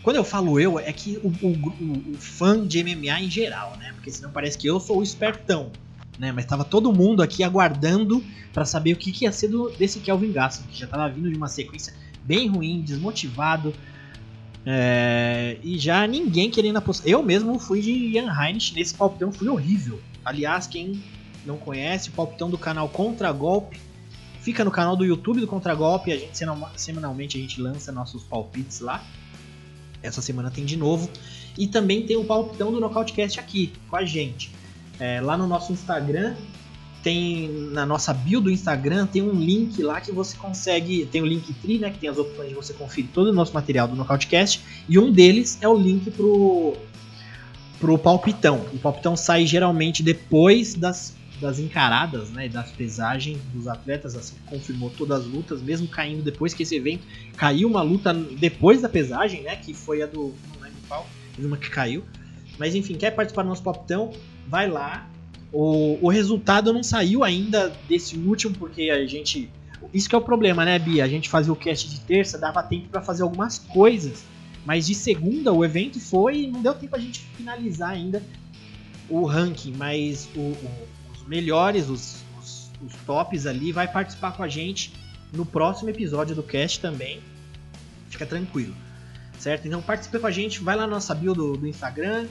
quando eu falo eu, é que o, o, o, fã de MMA em geral, né? Porque senão parece que eu sou o espertão né? Mas tava todo mundo aqui aguardando para saber o que, que ia ser do, desse Kelvin Gaston, que já tava vindo de uma sequência bem ruim, desmotivado. É, e já ninguém querendo apostar. Eu mesmo fui de Ian Heinrich nesse palpitão, foi horrível. Aliás, quem não conhece, o palpitão do canal Contra Golpe fica no canal do YouTube do Contra Golpe. A gente semanalmente a gente lança nossos palpites lá. Essa semana tem de novo. E também tem o palpitão do Nocautecast aqui com a gente. É, lá no nosso Instagram, tem na nossa bio do Instagram, tem um link lá que você consegue. Tem o link tri, né? Que tem as opções de você conferir todo o nosso material do Nocautecast. E um deles é o link pro, pro palpitão. O palpitão sai geralmente depois das, das encaradas, né? Das pesagens dos atletas, assim, confirmou todas as lutas, mesmo caindo depois que esse evento caiu uma luta depois da pesagem, né? Que foi a do. Não lembro qual, uma que caiu. Mas enfim, quer participar do nosso palpitão? vai lá. O, o resultado não saiu ainda desse último, porque a gente. Isso que é o problema, né, Bia? A gente fazia o cast de terça, dava tempo para fazer algumas coisas. Mas de segunda o evento foi e não deu tempo a gente finalizar ainda o ranking. Mas o, o, melhores, os, os, os tops ali, vai participar com a gente no próximo episódio do cast também. Fica tranquilo. Certo? Então participe com a gente, vai lá na nossa bio do, do Instagram,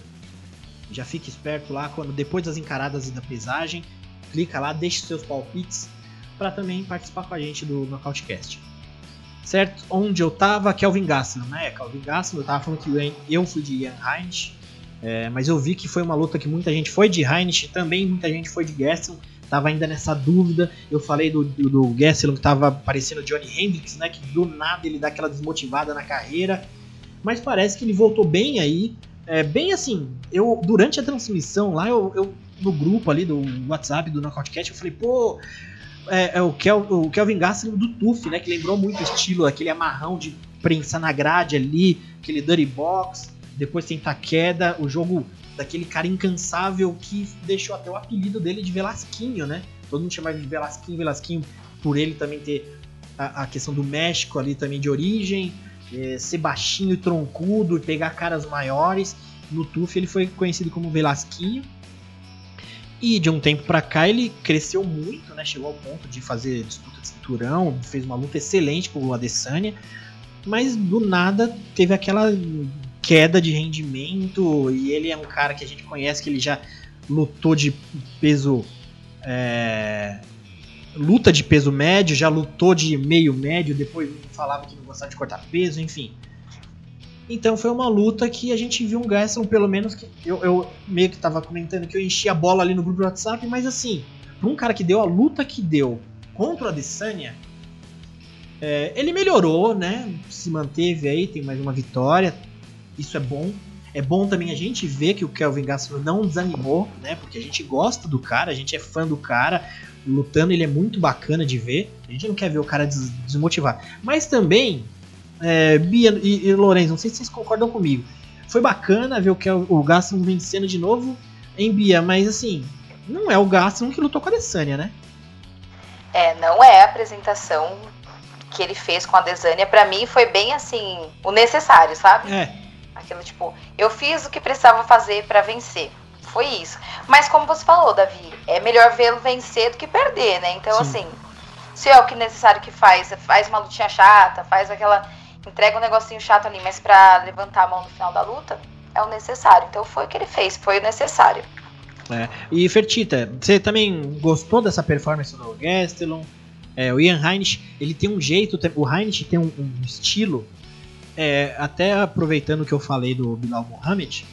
já fique esperto lá quando depois das encaradas e da pesagem, clica lá, deixe seus palpites para também participar com a gente do Nocautecast. Certo? Onde eu tava, Kelvin Gastelum, né? Kelvin Gastelum, eu tava falando que eu fui de Ian Heinrich, é, mas eu vi que foi uma luta que muita gente foi de Heinrich, também muita gente foi de Gastelum, tava ainda nessa dúvida. Eu falei do, do, do Gastelum que tava parecendo Johnny Hendricks, né? Que do nada ele dá aquela desmotivada na carreira, mas parece que ele voltou bem aí. É bem assim, eu durante a transmissão lá, eu, eu no grupo ali do WhatsApp do Knockoutcast, eu falei, pô, é, é o, Kel, o Kelvin Gastelum do Tuf, né? Que lembrou muito o estilo, aquele amarrão de prensa na grade ali, aquele dirty box, depois tenta queda, o jogo daquele cara incansável que deixou até o apelido dele de Velasquinho, né? Todo mundo chamava de Velasquinho, Velasquinho, por ele também ter a, a questão do México ali também de origem é, ser baixinho e troncudo, pegar caras maiores. No TUF ele foi conhecido como Velasquinho. E de um tempo para cá ele cresceu muito, né? Chegou ao ponto de fazer disputa de cinturão, fez uma luta excelente com o Adesanya, mas do nada teve aquela queda de rendimento e ele é um cara que a gente conhece que ele já lutou de peso é, luta de peso médio, já lutou de meio médio, depois falava que não gostava de cortar peso, enfim. Então foi uma luta que a gente viu um Gaston, pelo menos que eu, eu meio que tava comentando que eu enchi a bola ali no grupo do WhatsApp, mas assim, pra um cara que deu a luta que deu contra o Adesanya, é, ele melhorou, né? Se manteve aí, tem mais uma vitória, isso é bom. É bom também a gente ver que o Kelvin Gaston não desanimou, né? Porque a gente gosta do cara, a gente é fã do cara lutando, ele é muito bacana de ver. A gente não quer ver o cara des desmotivar. Mas também, é, Bia e, e Lourenço, não sei se vocês concordam comigo. Foi bacana ver o, que o Gaston vencendo de novo em Bia, mas assim, não é o Gaston que lutou com a Desânia, né? É, não é a apresentação que ele fez com a Desânia. Para mim foi bem assim, o necessário, sabe? É. Aquilo tipo, eu fiz o que precisava fazer para vencer foi isso. Mas como você falou, Davi, é melhor vê-lo vencer do que perder, né? Então, Sim. assim, se é o que necessário que faz, faz uma lutinha chata, faz aquela. entrega um negocinho chato ali, mas pra levantar a mão no final da luta, é o necessário. Então foi o que ele fez, foi o necessário. É. E Fertita, você também gostou dessa performance do Gastelum? É, o Ian Heinrich, ele tem um jeito, o Heinrich tem um, um estilo, é, até aproveitando que eu falei do Bilal Mohamed,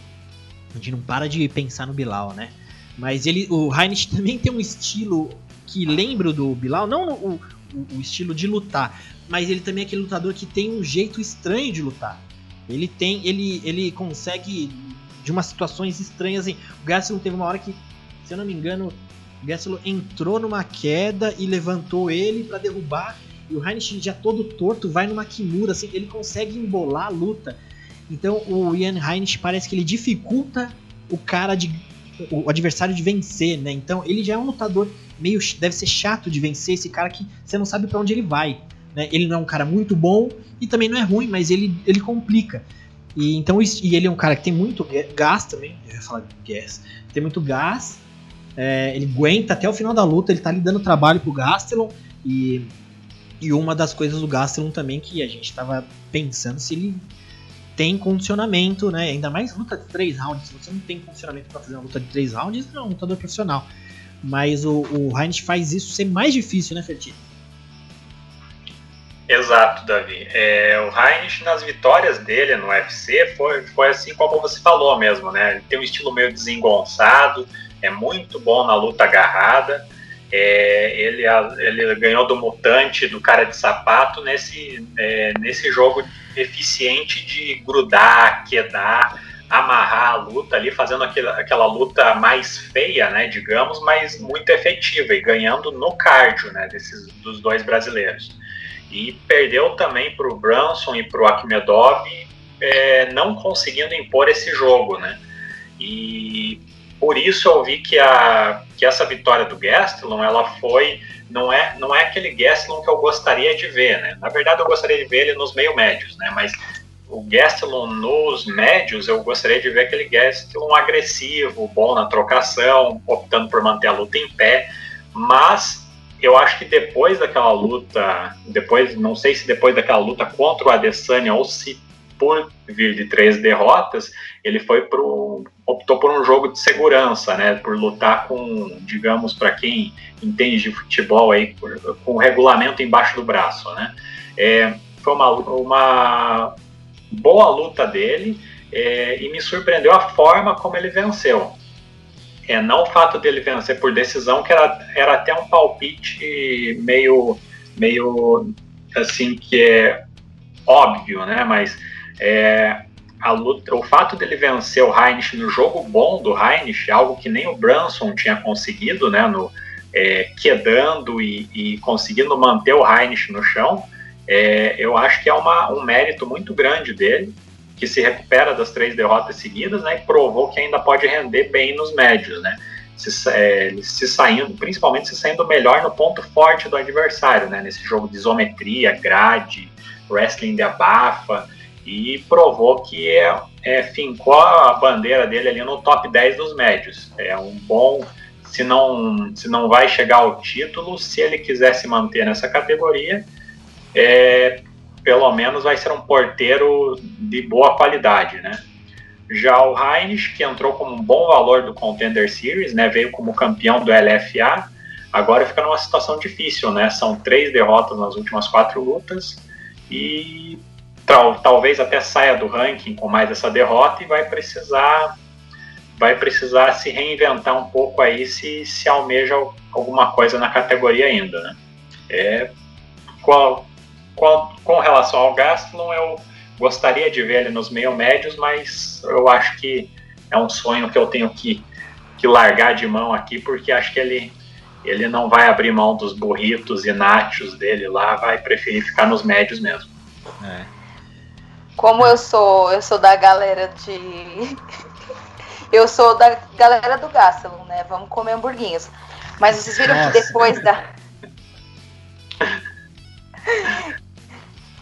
a gente não para de pensar no Bilal, né? Mas ele, o Heinrich também tem um estilo que lembra do Bilal, não o, o, o, estilo de lutar, mas ele também é aquele lutador que tem um jeito estranho de lutar. Ele tem, ele, ele consegue de umas situações estranhas assim. O Gastelum teve uma hora que, se eu não me engano, o entrou numa queda e levantou ele para derrubar. E o Heinrich já todo torto vai numa Kimura, assim, ele consegue embolar a luta. Então o Ian Heinrich parece que ele dificulta o cara de o adversário de vencer, né? Então ele já é um lutador meio deve ser chato de vencer esse cara que você não sabe para onde ele vai, né? Ele não é um cara muito bom e também não é ruim, mas ele ele complica. E então e ele é um cara que tem muito gás também, eu ia falar gas, tem muito gás. É, ele aguenta até o final da luta, ele tá lhe dando trabalho pro Gastelum e e uma das coisas do Gastelum também que a gente tava pensando se ele tem condicionamento, né? Ainda mais luta de três rounds. Se você não tem condicionamento para fazer uma luta de três rounds, não é um lutador profissional. Mas o, o faz isso ser mais difícil, né, Fertino? Exato, Davi. É, o Heinz, nas vitórias dele no UFC, foi, foi assim como você falou mesmo, né? Ele tem um estilo meio desengonçado, é muito bom na luta agarrada. É, ele, ele ganhou do Mutante, do cara de sapato, nesse, é, nesse jogo eficiente de grudar, quedar, amarrar a luta ali, fazendo aquela, aquela luta mais feia, né, digamos, mas muito efetiva e ganhando no cardio, né, desses, dos dois brasileiros. E perdeu também para o Brunson e para o Akhmedov, é, não conseguindo impor esse jogo, né. E por isso eu vi que, a, que essa vitória do Gastelum, ela foi não é não é aquele Gastelum que eu gostaria de ver, né? Na verdade eu gostaria de ver ele nos meio médios, né? Mas o Gastelum nos médios eu gostaria de ver aquele Gastelum agressivo, bom na trocação, optando por manter a luta em pé, mas eu acho que depois daquela luta, depois, não sei se depois daquela luta contra o Adesanya ou se por vir de três derrotas, ele foi pro optou por um jogo de segurança, né? Por lutar com, digamos, para quem entende de futebol aí, por, com o regulamento embaixo do braço, né? É, foi uma, uma boa luta dele é, e me surpreendeu a forma como ele venceu. É, não o fato dele vencer por decisão, que era, era até um palpite meio, meio assim, que é óbvio, né? Mas é, luta, o fato dele vencer o Heinrich no jogo bom do Heinrich, algo que nem o Branson tinha conseguido, né, no, é, quedando e, e, conseguindo manter o Heinrich no chão, é, eu acho que é uma, um mérito muito grande dele, que se recupera das três derrotas seguidas, né, e provou que ainda pode render bem nos médios, né, se, é, se saindo, principalmente se saindo melhor no ponto forte do adversário, né, nesse jogo de isometria, grade, wrestling de abafa, e provou que é, é, fincou a bandeira dele ali no top 10 dos médios. É um bom, se não, se não vai chegar ao título, se ele quiser se manter nessa categoria, é, pelo menos vai ser um porteiro de boa qualidade, né? Já o Heinrich, que entrou como um bom valor do Contender Series, né, veio como campeão do LFA, agora fica numa situação difícil, né? São três derrotas nas últimas quatro lutas e talvez até saia do ranking com mais essa derrota e vai precisar vai precisar se reinventar um pouco aí se, se almeja alguma coisa na categoria ainda, né? É, com, com, com relação ao Gastelum, eu gostaria de ver ele nos meio médios, mas eu acho que é um sonho que eu tenho que, que largar de mão aqui, porque acho que ele, ele não vai abrir mão dos burritos e nachos dele lá, vai preferir ficar nos médios mesmo. É. Como eu sou, eu sou da galera de. eu sou da galera do Gastelum, né? Vamos comer hamburguinhos. Mas vocês viram Nossa. que depois da.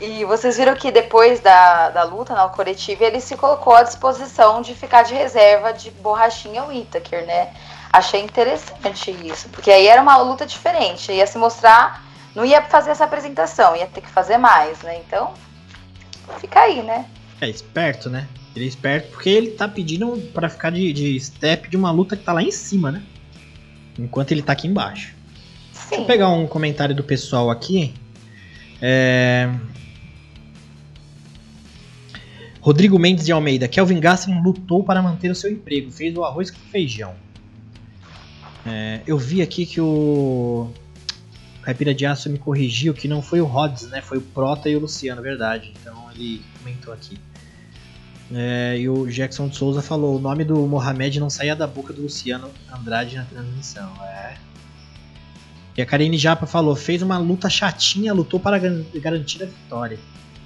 E vocês viram que depois da, da luta na coletiva, ele se colocou à disposição de ficar de reserva de borrachinha Whittaker, né? Achei interessante isso, porque aí era uma luta diferente, ia se mostrar, não ia fazer essa apresentação, ia ter que fazer mais, né? Então, fica aí, né? É esperto, né? Ele é esperto porque ele tá pedindo para ficar de, de step de uma luta que tá lá em cima, né? Enquanto ele tá aqui embaixo. Sim. Deixa eu pegar um comentário do pessoal aqui. É... Rodrigo Mendes de Almeida. Kelvin Gastelum lutou para manter o seu emprego. Fez o arroz com feijão. É, eu vi aqui que o Caipira de Aço me corrigiu que não foi o Rods, né? Foi o Prota e o Luciano, verdade. Então ele comentou aqui. É, e o Jackson de Souza falou: o nome do Mohamed não saía da boca do Luciano Andrade na transmissão. É. E a Karine Japa falou: fez uma luta chatinha, lutou para garantir a vitória.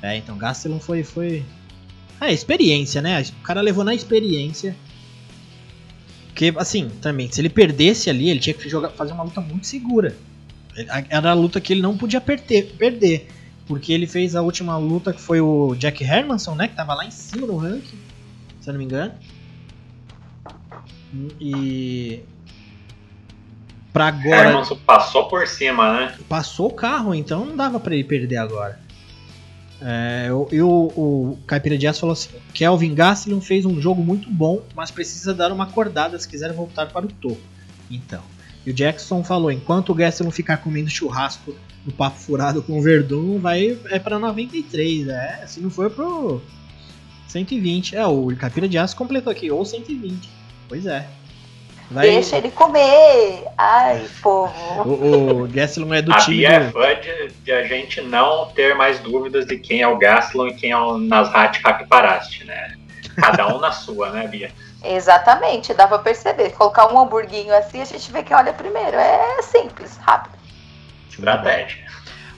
É, então Gastelum foi. foi... É, experiência, né? O cara levou na experiência. Porque, assim, também, se ele perdesse ali, ele tinha que jogar, fazer uma luta muito segura. Era a luta que ele não podia perder. perder porque ele fez a última luta que foi o Jack Hermanson, né? Que tava lá em cima do ranking, se eu não me engano. E. Pra agora. Hermanson passou por cima, né? Passou o carro, então não dava para ele perder agora. É, e o, o Caipira Dias falou assim: Kelvin Gastelum fez um jogo muito bom, mas precisa dar uma acordada se quiser voltar para o topo. Então. E o Jackson falou: enquanto o Gastelum ficar comendo churrasco no papo furado com o Verdun, vai é para 93, é. Se não for pro 120. É, o Capira de Aço completou aqui, ou 120. Pois é. Vai... Deixa ele comer! Ai, povo! O, o Gastelum é do a time. Bia do... é fã de, de, a gente não ter mais dúvidas de quem é o Gastelum e quem é o Nasrat Capiparasti, né? Cada um na sua, né, Bia? Exatamente, dá pra perceber. Colocar um hamburguinho assim, a gente vê quem olha primeiro. É simples, rápido. Estratégia.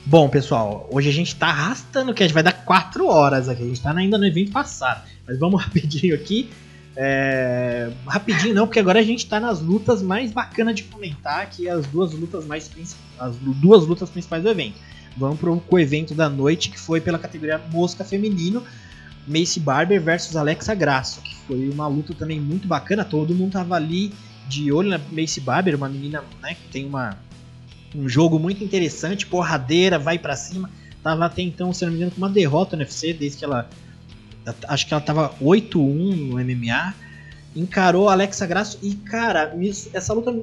Bom, pessoal, hoje a gente tá arrastando que a gente vai dar 4 horas aqui. A gente tá ainda no evento passado. Mas vamos rapidinho aqui. É... Rapidinho não, porque agora a gente tá nas lutas mais bacanas de comentar, que é as duas lutas mais as duas lutas principais do evento. Vamos pro co-evento da noite, que foi pela categoria Mosca Feminino, Macy Barber versus Alexa Grasso, que foi uma luta também muito bacana. Todo mundo tava ali de olho na Macy Barber, uma menina né, que tem uma, um jogo muito interessante, porradeira, vai para cima. Tava até então, se não me engano, com uma derrota no UFC, desde que ela. Acho que ela tava 8-1 no MMA. Encarou a Alexa Grasso e, cara, essa luta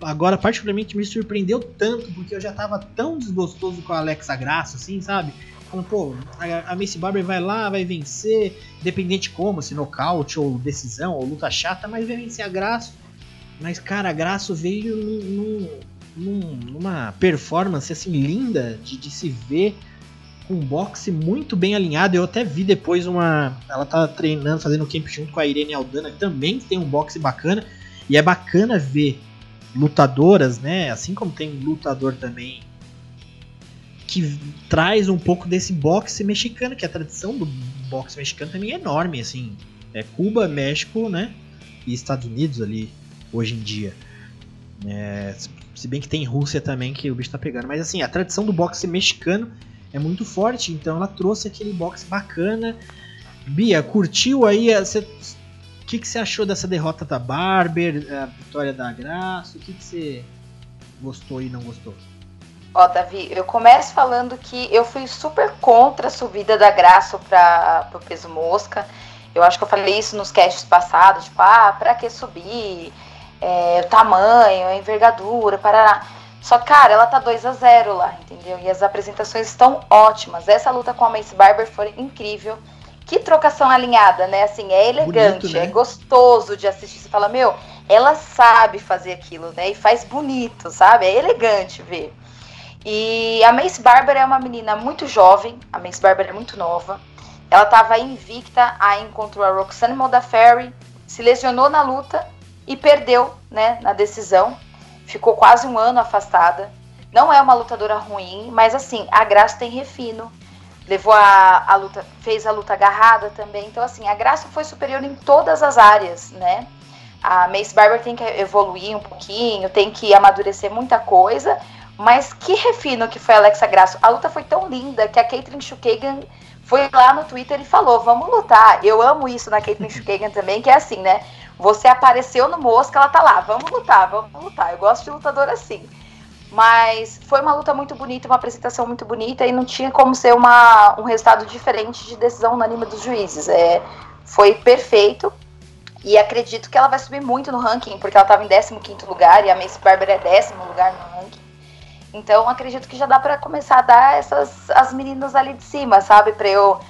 agora particularmente me surpreendeu tanto, porque eu já tava tão desgostoso com a Alexa Grasso, assim, sabe? Falando, pô, a, a Macy Barber vai lá, vai vencer, independente como, se nocaute ou decisão ou luta chata, mas vai vencer a Graço. Mas, cara, a Graço veio num, num, numa performance assim linda de, de se ver com um boxe muito bem alinhado. Eu até vi depois uma. Ela tá treinando, fazendo camp junto com a Irene Aldana, que também tem um boxe bacana. E é bacana ver lutadoras, né? Assim como tem lutador também que traz um pouco desse boxe mexicano, que a tradição do boxe mexicano também é enorme, assim. É Cuba, México, né? E Estados Unidos ali, hoje em dia. É, se bem que tem Rússia também, que o bicho tá pegando. Mas assim, a tradição do boxe mexicano é muito forte, então ela trouxe aquele boxe bacana. Bia, curtiu aí? O que, que você achou dessa derrota da Barber, a vitória da Graça? O que, que você gostou e não gostou? Ó, Davi, eu começo falando que eu fui super contra a subida da Graça para o peso mosca. Eu acho que eu falei isso nos casts passados, tipo, ah, pra que subir? É, o tamanho, a envergadura, parará. Só que, cara, ela tá 2 a 0 lá, entendeu? E as apresentações estão ótimas. Essa luta com a Mace Barber foi incrível. Que trocação alinhada, né? Assim, é elegante, bonito, né? é gostoso de assistir. Você fala, meu, ela sabe fazer aquilo, né? E faz bonito, sabe? É elegante ver. E a Mace Barber é uma menina muito jovem, a Mace Barber é muito nova. Ela estava invicta, aí encontrou a Roxanne Modafferi, se lesionou na luta e perdeu, né, na decisão. Ficou quase um ano afastada. Não é uma lutadora ruim, mas assim, a Graça tem refino. Levou a, a luta, fez a luta agarrada também. Então, assim, a Graça foi superior em todas as áreas, né? A Mace Barber tem que evoluir um pouquinho, tem que amadurecer muita coisa, mas que refino que foi a Alexa Grasso. A luta foi tão linda que a Caitlyn Chukagan foi lá no Twitter e falou: vamos lutar. Eu amo isso na Caitlyn Chukagan também, que é assim, né? Você apareceu no Mosca, ela tá lá, vamos lutar, vamos lutar. Eu gosto de lutador assim. Mas foi uma luta muito bonita, uma apresentação muito bonita e não tinha como ser uma, um resultado diferente de decisão unânime dos juízes. É, foi perfeito. E acredito que ela vai subir muito no ranking, porque ela estava em 15 lugar e a Mace Barber é décimo lugar no ranking. Então acredito que já dá para começar a dar essas as meninas ali de cima, sabe? Para eu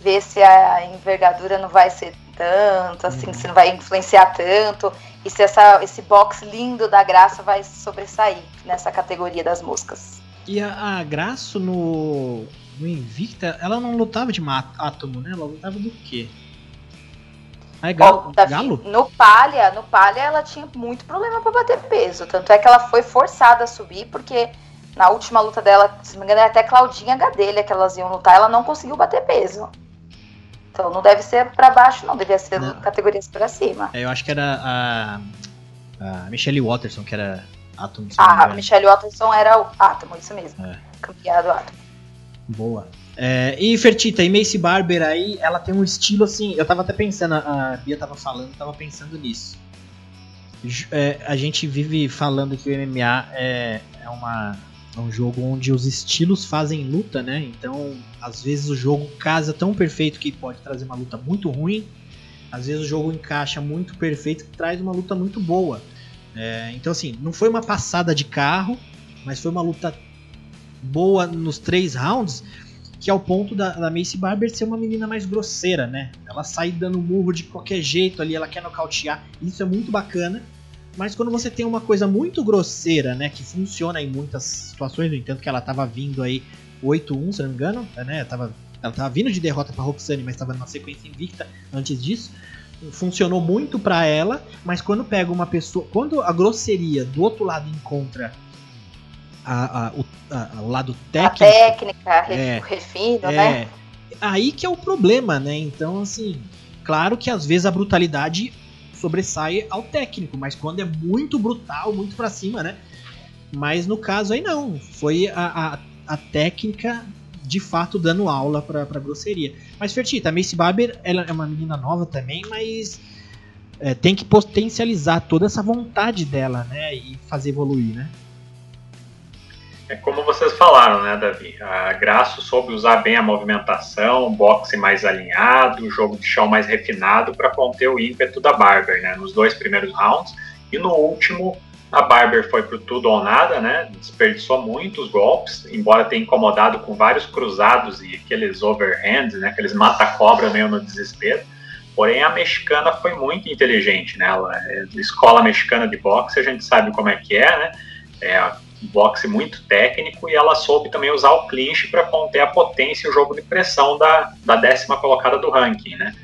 ver se a envergadura não vai ser tanto, assim, uhum. se não vai influenciar tanto e se essa, esse box lindo da Graça vai sobressair nessa categoria das moscas. E a, a Graça no, no Invicta, ela não lutava de átomo, né? Ela lutava do quê? É galo, Davi, galo? No palha, no palha ela tinha muito problema para bater peso. Tanto é que ela foi forçada a subir, porque na última luta dela, se não me engano, é até Claudinha Gadelha que elas iam lutar, ela não conseguiu bater peso. Então não deve ser para baixo, não, devia ser não. categorias para cima. É, eu acho que era a, a Michelle Watterson, que era Atom. Ah, a Michelle Watterson era o Atom, isso mesmo. É. Campeã do Atom. Boa. É, e Fertita, e Macy Barber aí, ela tem um estilo assim. Eu tava até pensando, a Bia tava falando, tava pensando nisso. É, a gente vive falando que o MMA é, é uma, é um jogo onde os estilos fazem luta, né? Então, às vezes o jogo casa tão perfeito que pode trazer uma luta muito ruim. Às vezes o jogo encaixa muito perfeito que traz uma luta muito boa. É, então, assim, não foi uma passada de carro, mas foi uma luta boa nos três rounds, que é o ponto da, da Macy Barber ser uma menina mais grosseira, né? Ela sai dando murro de qualquer jeito ali, ela quer nocautear, isso é muito bacana. Mas quando você tem uma coisa muito grosseira, né, que funciona em muitas situações, no entanto que ela tava vindo aí 8-1, se não me engano, né, tava, ela tava vindo de derrota para Roxane, mas estava numa sequência invicta antes disso. Funcionou muito para ela, mas quando pega uma pessoa, quando a grosseria do outro lado encontra a, a, o, a, o, lado técnico, a técnica, é, refino, é, né? Aí que é o problema, né? Então, assim, claro que às vezes a brutalidade sobressai ao técnico, mas quando é muito brutal, muito para cima, né? Mas no caso aí não, foi a, a, a técnica de fato dando aula pra, pra grosseria. Mas Fertita, a Macy Barber ela é uma menina nova também, mas é, tem que potencializar toda essa vontade dela, né? E fazer evoluir, né? É como vocês falaram, né, Davi? A Graço soube usar bem a movimentação, boxe mais alinhado, jogo de chão mais refinado para conter o ímpeto da Barber, né? Nos dois primeiros rounds. E no último, a Barber foi pro tudo ou nada, né? Desperdiçou muitos golpes, embora tenha incomodado com vários cruzados e aqueles overhands, né? Aqueles mata-cobra meio no desespero. Porém, a mexicana foi muito inteligente, né? Ela é escola mexicana de boxe, a gente sabe como é que é, né? É boxe muito técnico e ela soube também usar o clinch para conter a potência e o jogo de pressão da, da décima colocada do ranking, né?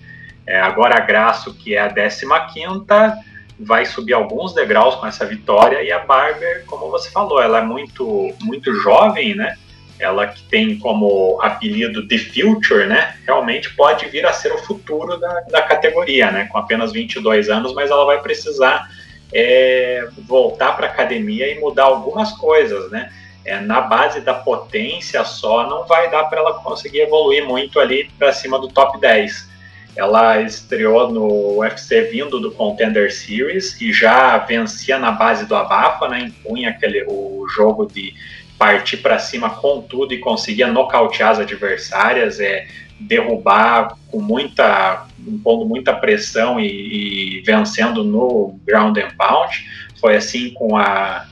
É, agora a Graço, que é a décima quinta, vai subir alguns degraus com essa vitória e a Barber, como você falou, ela é muito, muito jovem, né? Ela que tem como apelido The Future, né? Realmente pode vir a ser o futuro da, da categoria, né? Com apenas 22 anos, mas ela vai precisar é, voltar para a academia e mudar algumas coisas, né? É, na base da potência só não vai dar para ela conseguir evoluir muito ali para cima do top 10. Ela estreou no UFC vindo do Contender Series e já vencia na base do abafa, né? Impunha aquele, o jogo de partir para cima com tudo e conseguia nocautear as adversárias, é, derrubar com muita, impondo muita pressão e, e, vencendo no ground and pound. Foi assim com a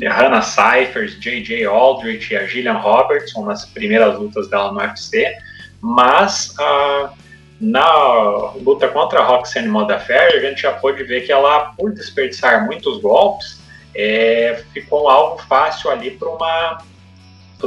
Hannah Cyphers, J.J. Aldrich e a Gillian Robertson nas primeiras lutas dela no UFC, mas uh, na luta contra a Roxanne Modafferi, a gente já pôde ver que ela, por desperdiçar muitos golpes, é, ficou um alvo fácil ali para uma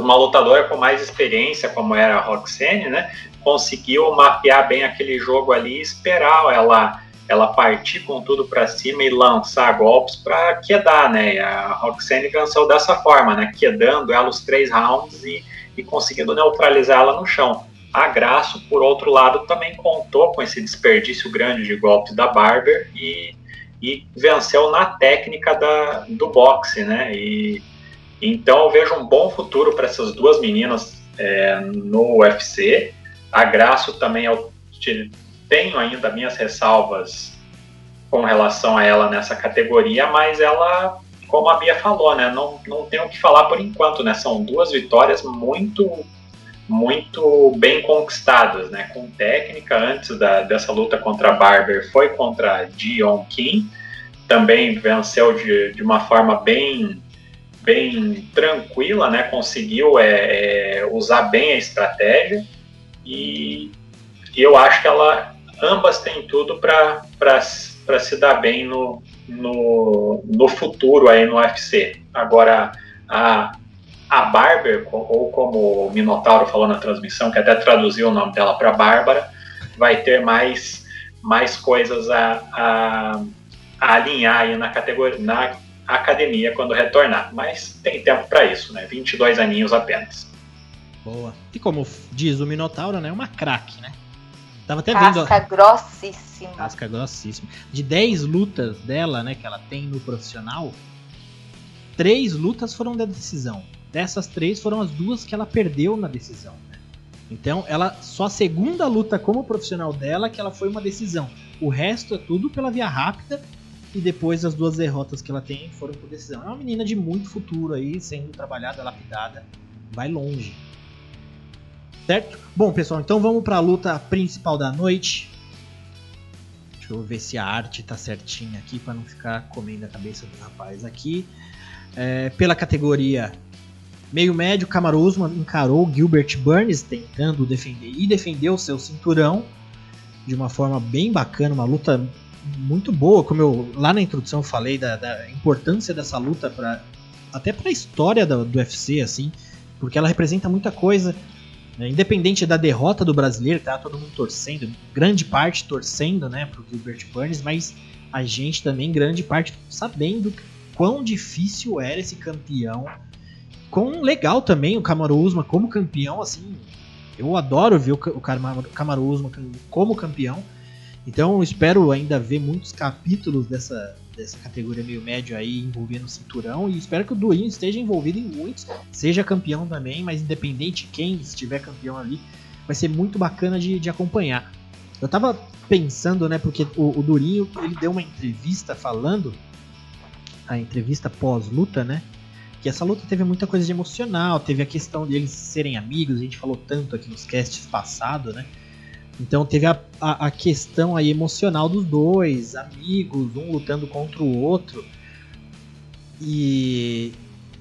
uma lutadora com mais experiência, como era a Roxane, né, conseguiu mapear bem aquele jogo ali e esperar ela ela partir com tudo para cima e lançar golpes para quedar, né? E a Roxane venceu dessa forma, né? Quedando ela os três rounds e, e conseguindo neutralizá-la no chão. A Graço, por outro lado, também contou com esse desperdício grande de golpes da Barber e, e venceu na técnica da, do boxe, né? E então eu vejo um bom futuro para essas duas meninas é, no UFC. A Graço também eu tenho ainda minhas ressalvas com relação a ela nessa categoria, mas ela, como a Bia falou, né, não, não tenho o que falar por enquanto, né? São duas vitórias muito muito bem conquistados, né? Com técnica, antes da, dessa luta contra Barber, foi contra Dion Kim, também venceu de, de uma forma bem, bem tranquila, né? Conseguiu é, é, usar bem a estratégia e, eu acho que ela ambas têm tudo para se dar bem no, no, no futuro aí no UFC. Agora, a, a Barber, ou como o Minotauro falou na transmissão, que até traduziu o nome dela para Bárbara, vai ter mais, mais coisas a, a, a alinhar aí na, categoria, na academia quando retornar. Mas tem tempo para isso, né? 22 aninhos apenas. Boa. E como diz o Minotauro, né? Uma craque, né? Tava até Casca vendo. Casca grossíssima. Casca grossíssima. De 10 lutas dela, né, que ela tem no profissional, três lutas foram da decisão. Dessas três foram as duas que ela perdeu na decisão. Né? Então, ela só a segunda luta como profissional dela que ela foi uma decisão. O resto é tudo pela via rápida e depois as duas derrotas que ela tem foram por decisão. É uma menina de muito futuro aí, sendo trabalhada, lapidada, vai longe. Certo? Bom, pessoal, então vamos para a luta principal da noite. Deixa eu ver se a arte tá certinha aqui para não ficar comendo a cabeça do rapaz aqui. É, pela categoria meio médio, Kamaru encarou Gilbert Burns tentando defender e defendeu seu cinturão de uma forma bem bacana, uma luta muito boa, como eu lá na introdução falei da, da importância dessa luta para até para a história do, do UFC assim, porque ela representa muita coisa né? Independente da derrota do brasileiro, tá todo mundo torcendo, grande parte torcendo né, para o Gilbert Burns, mas a gente também, grande parte, sabendo quão difícil era esse campeão. Quão legal também o Kamaru Usman como campeão, assim. Eu adoro ver o Kamaru Usman como campeão. Então espero ainda ver muitos capítulos dessa, dessa categoria meio médio aí envolvendo o cinturão e espero que o Durinho esteja envolvido em muitos, seja campeão também, mas independente quem estiver campeão ali, vai ser muito bacana de, de acompanhar. Eu tava pensando, né, porque o, o Durinho ele deu uma entrevista falando, a entrevista pós-luta, né, que essa luta teve muita coisa de emocional, teve a questão deles serem amigos, a gente falou tanto aqui nos casts passados, né, então teve a, a, a, questão aí emocional dos dois, amigos, um lutando contra o outro. E,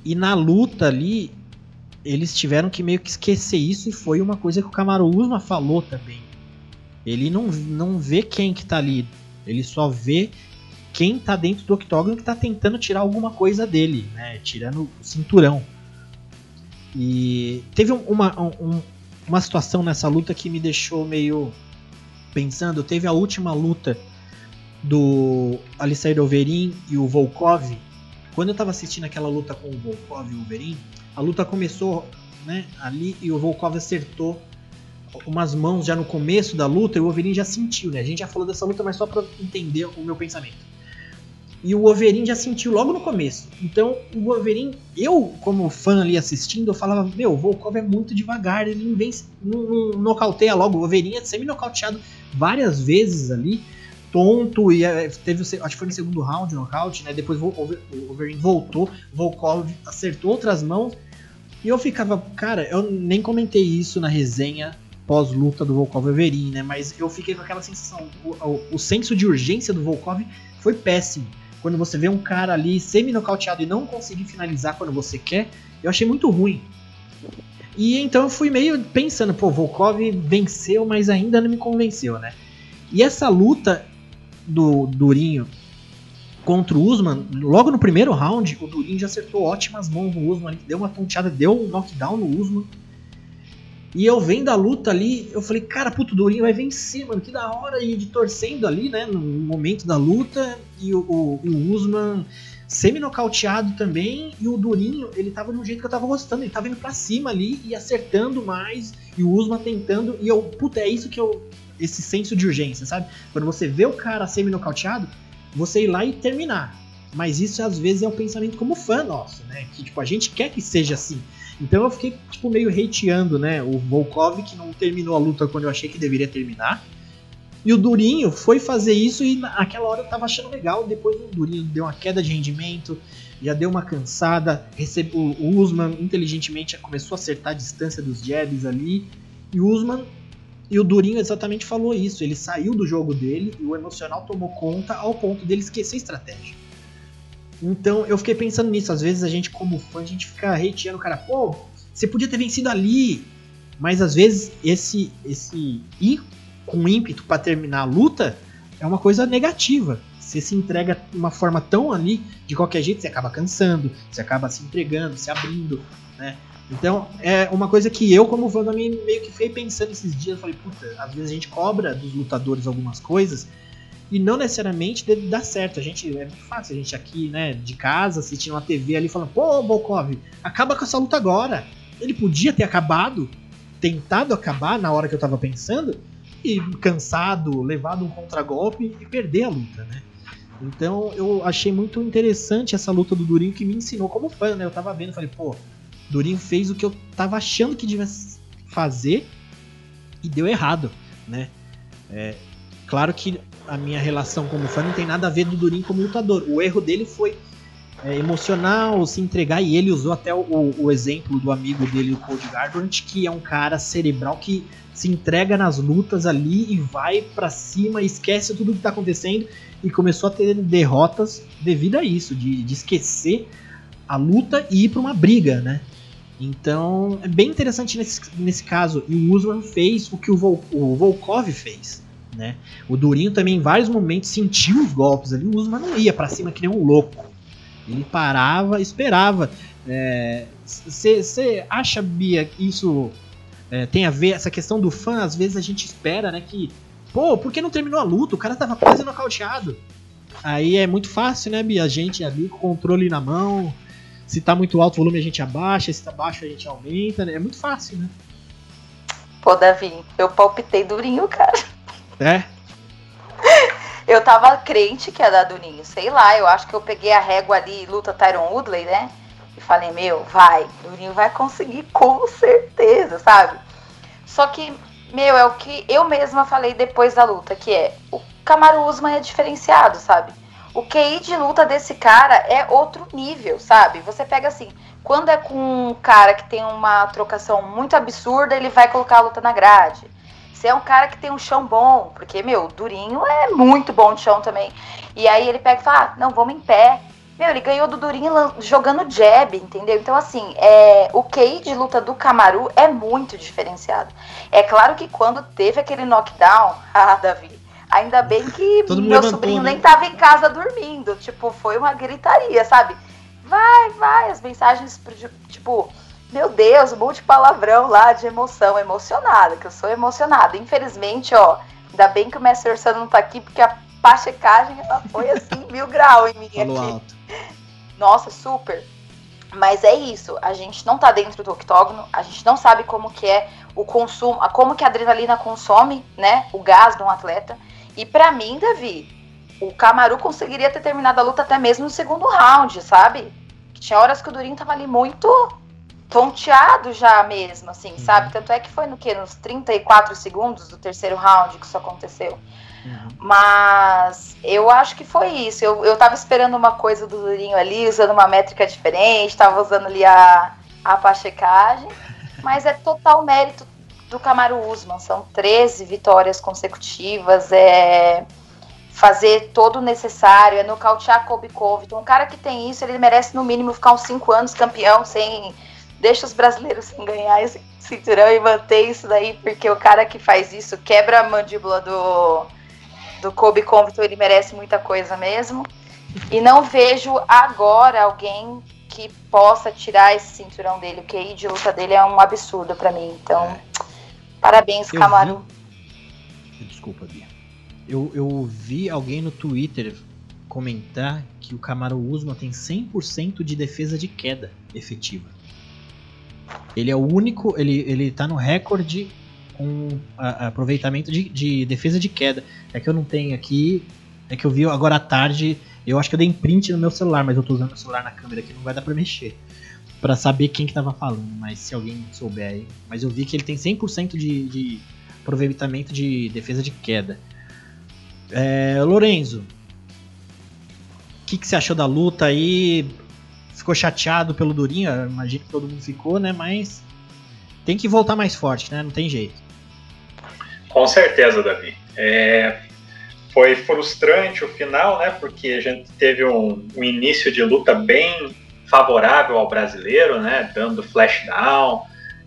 e na luta ali, eles tiveram que meio que esquecer isso e foi uma coisa que o Kamaru Usman falou também. Ele não, não vê quem que tá ali, ele só vê quem tá dentro do octógono que tá tentando tirar alguma coisa dele, né? Tirando o cinturão. E teve uma, um, uma situação nessa luta que me deixou meio pensando. Teve a última luta do Alistair Overeem e o Volkov. Quando eu tava assistindo aquela luta com o Volkov e o Overeem, a luta começou né, ali e o Volkov acertou umas mãos já no começo da luta e o Overeem já sentiu, né? A gente já falou dessa luta, mas só para entender o meu pensamento. E o Wolverine já sentiu logo no começo. Então, o Wolverine, eu, como fã ali assistindo, eu falava: Meu, o Volkov é muito devagar, ele não, vem, não, não nocauteia logo. O Wolverine é semi-nocauteado várias vezes ali, tonto, e é, teve, acho que foi no segundo round nocaute, né? Depois o Wolverine voltou, Volkov acertou outras mãos. E eu ficava, cara, eu nem comentei isso na resenha pós-luta do Volkov Wolverine, né? Mas eu fiquei com aquela sensação, o, o, o senso de urgência do Volkov foi péssimo quando você vê um cara ali semi-nocauteado e não conseguir finalizar quando você quer, eu achei muito ruim. E então eu fui meio pensando, pô, Volkov venceu, mas ainda não me convenceu, né? E essa luta do Durinho contra o Usman, logo no primeiro round, o Durinho já acertou ótimas mãos no Usman, deu uma tonteada, deu um knockdown no Usman. E eu vendo a luta ali, eu falei, cara, puto, o Durinho vai vencer, mano, que da hora. E de torcendo ali, né, no momento da luta. E o, o, o Usman semi-nocauteado também. E o Durinho, ele tava de um jeito que eu tava gostando. Ele tava indo pra cima ali e acertando mais. E o Usman tentando. E eu, puta, é isso que eu. Esse senso de urgência, sabe? Quando você vê o cara semi-nocauteado, você ir lá e terminar. Mas isso às vezes é um pensamento como fã nosso, né? Que tipo, a gente quer que seja assim. Então eu fiquei, tipo, meio hateando, né? O Volkov, que não terminou a luta quando eu achei que deveria terminar. E o Durinho foi fazer isso e naquela hora eu tava achando legal. Depois o Durinho deu uma queda de rendimento. já deu uma cansada. Recebe, o, Usman inteligentemente começou a acertar a distância dos jabs ali. E o Usman e o Durinho exatamente falou isso. Ele saiu do jogo dele e o emocional tomou conta ao ponto dele esquecer a estratégia. Então eu fiquei pensando nisso. Às vezes a gente, como fã, a gente fica hateando o cara. Pô, você podia ter vencido ali. Mas às vezes esse, esse ir com ímpeto para terminar a luta é uma coisa negativa. Você se entrega de uma forma tão ali, de qualquer jeito, você acaba cansando, você acaba se entregando, se abrindo, né? Então, é uma coisa que eu, como fã, meio que fiquei pensando esses dias. Falei, puta, às vezes a gente cobra dos lutadores algumas coisas e não necessariamente deve dar certo. A gente, é muito fácil, a gente aqui, né, de casa, assistindo uma TV ali, falando, pô, Volkov, acaba com essa luta agora. Ele podia ter acabado, tentado acabar na hora que eu tava pensando, e cansado, levado um contragolpe e perder a luta, né? Então eu achei muito interessante essa luta do Durinho que me ensinou como fã, né? Eu tava vendo, falei, pô, Durinho fez o que eu tava achando que devia fazer e deu errado, né? É, claro que a minha relação como fã não tem nada a ver do Durinho como lutador. O erro dele foi é, emocional, se entregar, e ele usou até o, o, exemplo do amigo dele, o Cold Garbrandt, que é um cara cerebral que se entrega nas lutas ali e vai para cima, esquece tudo que tá acontecendo e começou a ter derrotas devido a isso, de, de esquecer a luta e ir para uma briga, né? Então é bem interessante nesse, nesse caso. E o Usman fez o que o, Vol, o Volkov fez. Né? O Durinho também em vários momentos sentiu os golpes ali. Usman não ia para cima que nem um louco. Ele parava, esperava. Você é, acha, Bia, que isso é, tem a ver, essa questão do fã? Às vezes a gente espera né, que Pô, por que não terminou a luta? O cara tava quase nocauteado. Aí é muito fácil, né, Bia? A gente ali com o controle na mão. Se tá muito alto o volume, a gente abaixa. Se tá baixo, a gente aumenta. Né? É muito fácil, né? Pô, Davi, eu palpitei durinho, cara. É? Eu tava crente que ia dar durinho. Sei lá, eu acho que eu peguei a régua ali, luta Tyron Woodley, né? E falei, meu, vai, Durinho vai conseguir com certeza, sabe? Só que meu, é o que eu mesma falei depois da luta, que é o Kamaru Usman é diferenciado, sabe? O QI de luta desse cara é outro nível, sabe? Você pega assim, quando é com um cara que tem uma trocação muito absurda, ele vai colocar a luta na grade. Se é um cara que tem um chão bom, porque, meu, Durinho é muito bom de chão também. E aí ele pega e fala, ah, não, vamos em pé. Meu, ele ganhou do Durinho jogando jab, entendeu? Então, assim, é, o QI de luta do Camaru é muito diferenciado. É claro que quando teve aquele knockdown, ah, Davi, ainda bem que meu levantou, sobrinho né? nem tava em casa dormindo. Tipo, foi uma gritaria, sabe? Vai, vai, as mensagens, tipo, meu Deus, um monte de palavrão lá de emoção, emocionada, que eu sou emocionada. Infelizmente, ó, ainda bem que o Mestre Ursano não tá aqui, porque a pachecagem ela foi assim, mil grau em mim Falou aqui. Alto. Nossa, super. Mas é isso, a gente não tá dentro do octógono, a gente não sabe como que é o consumo, como que a adrenalina consome, né, o gás de um atleta. E para mim, Davi, o Camaru conseguiria ter terminado a luta até mesmo no segundo round, sabe? Tinha horas que o Durinho tava ali muito tonteado já mesmo, assim, uhum. sabe? Tanto é que foi no que? Nos 34 segundos do terceiro round que isso aconteceu. Uhum. Mas eu acho que foi isso. Eu, eu tava esperando uma coisa do Durinho ali, usando uma métrica diferente, tava usando ali a, a pachecagem, mas é total mérito do Camaro Usman. São 13 vitórias consecutivas, é fazer todo o necessário, é nocautear Kobe Covington. Um cara que tem isso, ele merece no mínimo ficar uns 5 anos campeão sem deixa os brasileiros sem ganhar esse cinturão e manter isso daí, porque o cara que faz isso quebra a mandíbula do do Kobe Covington, ele merece muita coisa mesmo. E não vejo agora alguém que possa tirar esse cinturão dele. O QI de luta dele é um absurdo para mim. Então, é. parabéns, eu Camaro. Vi... Desculpa, Bia. Eu, eu vi alguém no Twitter comentar que o Camaro Usman tem 100% de defesa de queda efetiva. Ele é o único, ele, ele tá no recorde com a, aproveitamento de, de, defesa de queda. É que eu não tenho aqui, é que eu vi agora à tarde, eu acho que eu dei print no meu celular, mas eu tô usando o celular na câmera aqui, não vai dar pra mexer. para saber quem que tava falando, mas se alguém souber aí. Mas eu vi que ele tem 100% de, de aproveitamento de defesa de queda. É, Lorenzo, o que, que você achou da luta aí? Ficou chateado pelo Durinho, imagino que todo mundo ficou, né? Mas tem que voltar mais forte, né? Não tem jeito. Com certeza, Davi. É, foi frustrante o final, né? Porque a gente teve um, um, início de luta bem favorável ao brasileiro, né? Dando flashdown,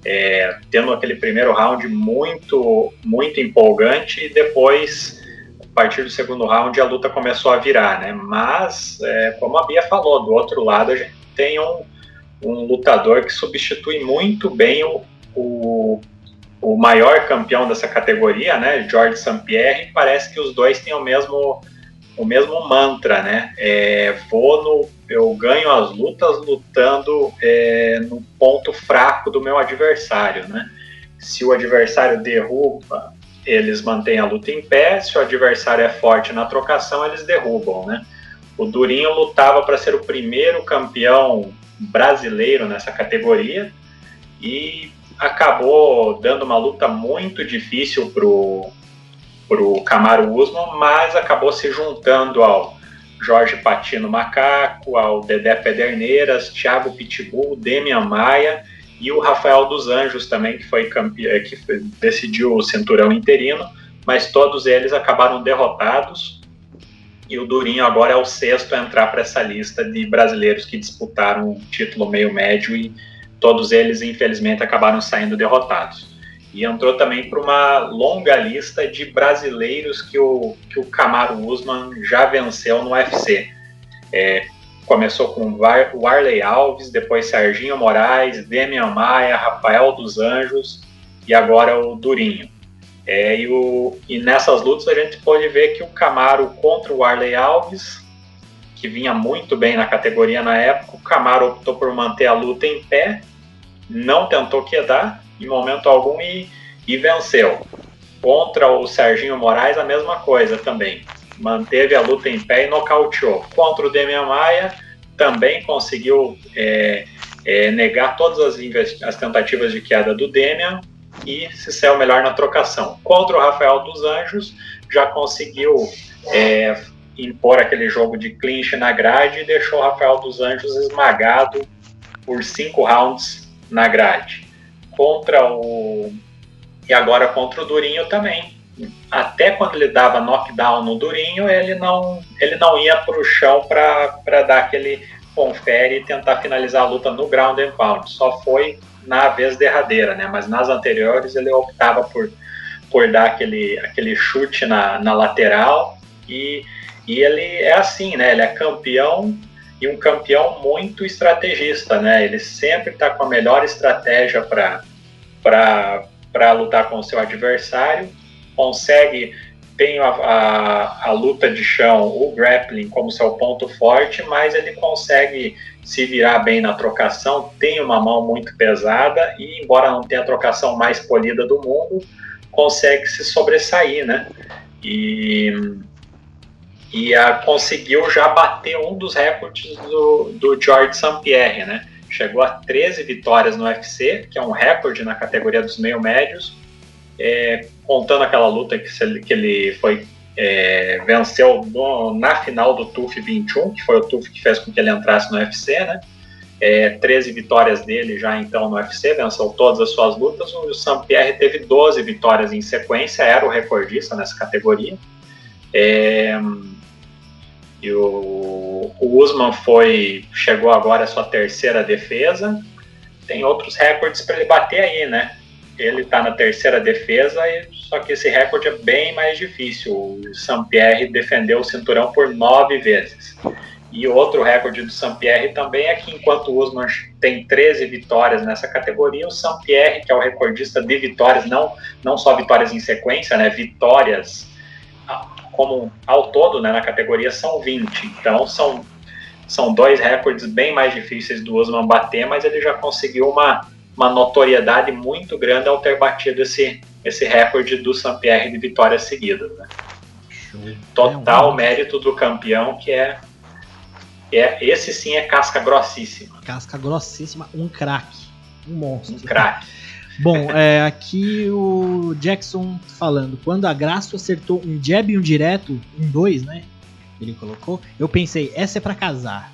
é, tendo aquele primeiro round muito, muito empolgante e depois, a partir do segundo round, a luta começou a virar, né? Mas, é, como a Bia falou, do outro lado a gente tem um, um lutador que substitui muito bem o, o, o maior campeão dessa categoria, né, George St. Pierre, parece que os dois têm o mesmo o mesmo mantra, né? É, vou no, eu ganho as lutas lutando é, no ponto fraco do meu adversário, né? Se o adversário derruba, eles mantêm a luta em pé. Se o adversário é forte na trocação, eles derrubam, né? O Durinho lutava para ser o primeiro campeão brasileiro nessa categoria e acabou dando uma luta muito difícil pro pro Camaro Usman, mas acabou se juntando ao Jorge Patino Macaco, ao Dedé Pederneiras, Thiago Pitbull, Demian Maia e o Rafael dos Anjos também, que foi campeão, que foi, decidiu o cinturão interino, mas todos eles acabaram derrotados. E o Durinho agora é o sexto a entrar para essa lista de brasileiros que disputaram o título meio médio e todos eles, infelizmente, acabaram saindo derrotados. E entrou também para uma longa lista de brasileiros que o, que o Camaro Usman já venceu no UFC. É, começou com o Warley Alves, depois Serginho Moraes, Demian Maia, Rafael dos Anjos e agora o Durinho. É, e, o, e nessas lutas a gente pode ver que o Camaro contra o Warley Alves que vinha muito bem na categoria na época. O Camaro optou por manter a luta em pé, não tentou quedar em momento algum e, e venceu. Contra o Serginho Moraes, a mesma coisa também. Manteve a luta em pé e nocauteou. Contra o Demian Maia, também conseguiu é, é, negar todas as, as, tentativas de queda do Demian e se saiu melhor na trocação. Contra o Rafael dos Anjos, já conseguiu é, impor aquele jogo de clinch na grade e deixou o Rafael dos Anjos esmagado por cinco rounds na grade. Contra o. E agora contra o Durinho também. Até quando ele dava knockdown no Durinho, ele não, ele não ia para o chão para dar aquele confere e tentar finalizar a luta no ground and pound. Só foi na vez derradeira, né? Mas nas anteriores ele optava por, por dar aquele, aquele chute na, na lateral e e ele é assim, né? Ele é campeão e um campeão muito estrategista, né? Ele sempre está com a melhor estratégia para lutar com o seu adversário, consegue tem a, a, a, luta de chão, o grappling como seu ponto forte, mas ele consegue se virar bem na trocação, tem uma mão muito pesada e, embora não tenha a trocação mais polida do mundo, consegue se sobressair, né? E e a, conseguiu já bater um dos recordes do, do George St. Pierre, né? Chegou a 13 vitórias no UFC, que é um recorde na categoria dos meio médios, é, contando aquela luta que, que ele foi é, venceu no, na final do TUF 21, que foi o TUF que fez com que ele entrasse no UFC, né? É, 13 vitórias dele já então no UFC, venceu todas as suas lutas. O St. Pierre teve 12 vitórias em sequência, era o recordista nessa categoria. É, e o, o Usman foi chegou agora à sua terceira defesa. Tem outros recordes para ele bater aí, né? Ele está na terceira defesa, só que esse recorde é bem mais difícil. O Sampierre defendeu o cinturão por nove vezes. E outro recorde do Sampierre também é que enquanto o Usman tem 13 vitórias nessa categoria, o Sampierre, que é o recordista de vitórias, não, não só vitórias em sequência, né, vitórias como ao todo, né, na categoria, são 20. Então, são, são dois recordes bem mais difíceis do Usman bater, mas ele já conseguiu uma, uma notoriedade muito grande ao ter batido esse, esse recorde do Sampierre de vitórias seguidas. Né? Total mérito do campeão, que é, é esse sim é casca grossíssima. Casca grossíssima, um craque, um monstro. Um craque. Bom, é, aqui o Jackson falando, quando a Graço acertou um jab e um direto, um dois, né? Ele colocou. Eu pensei, essa é para casar.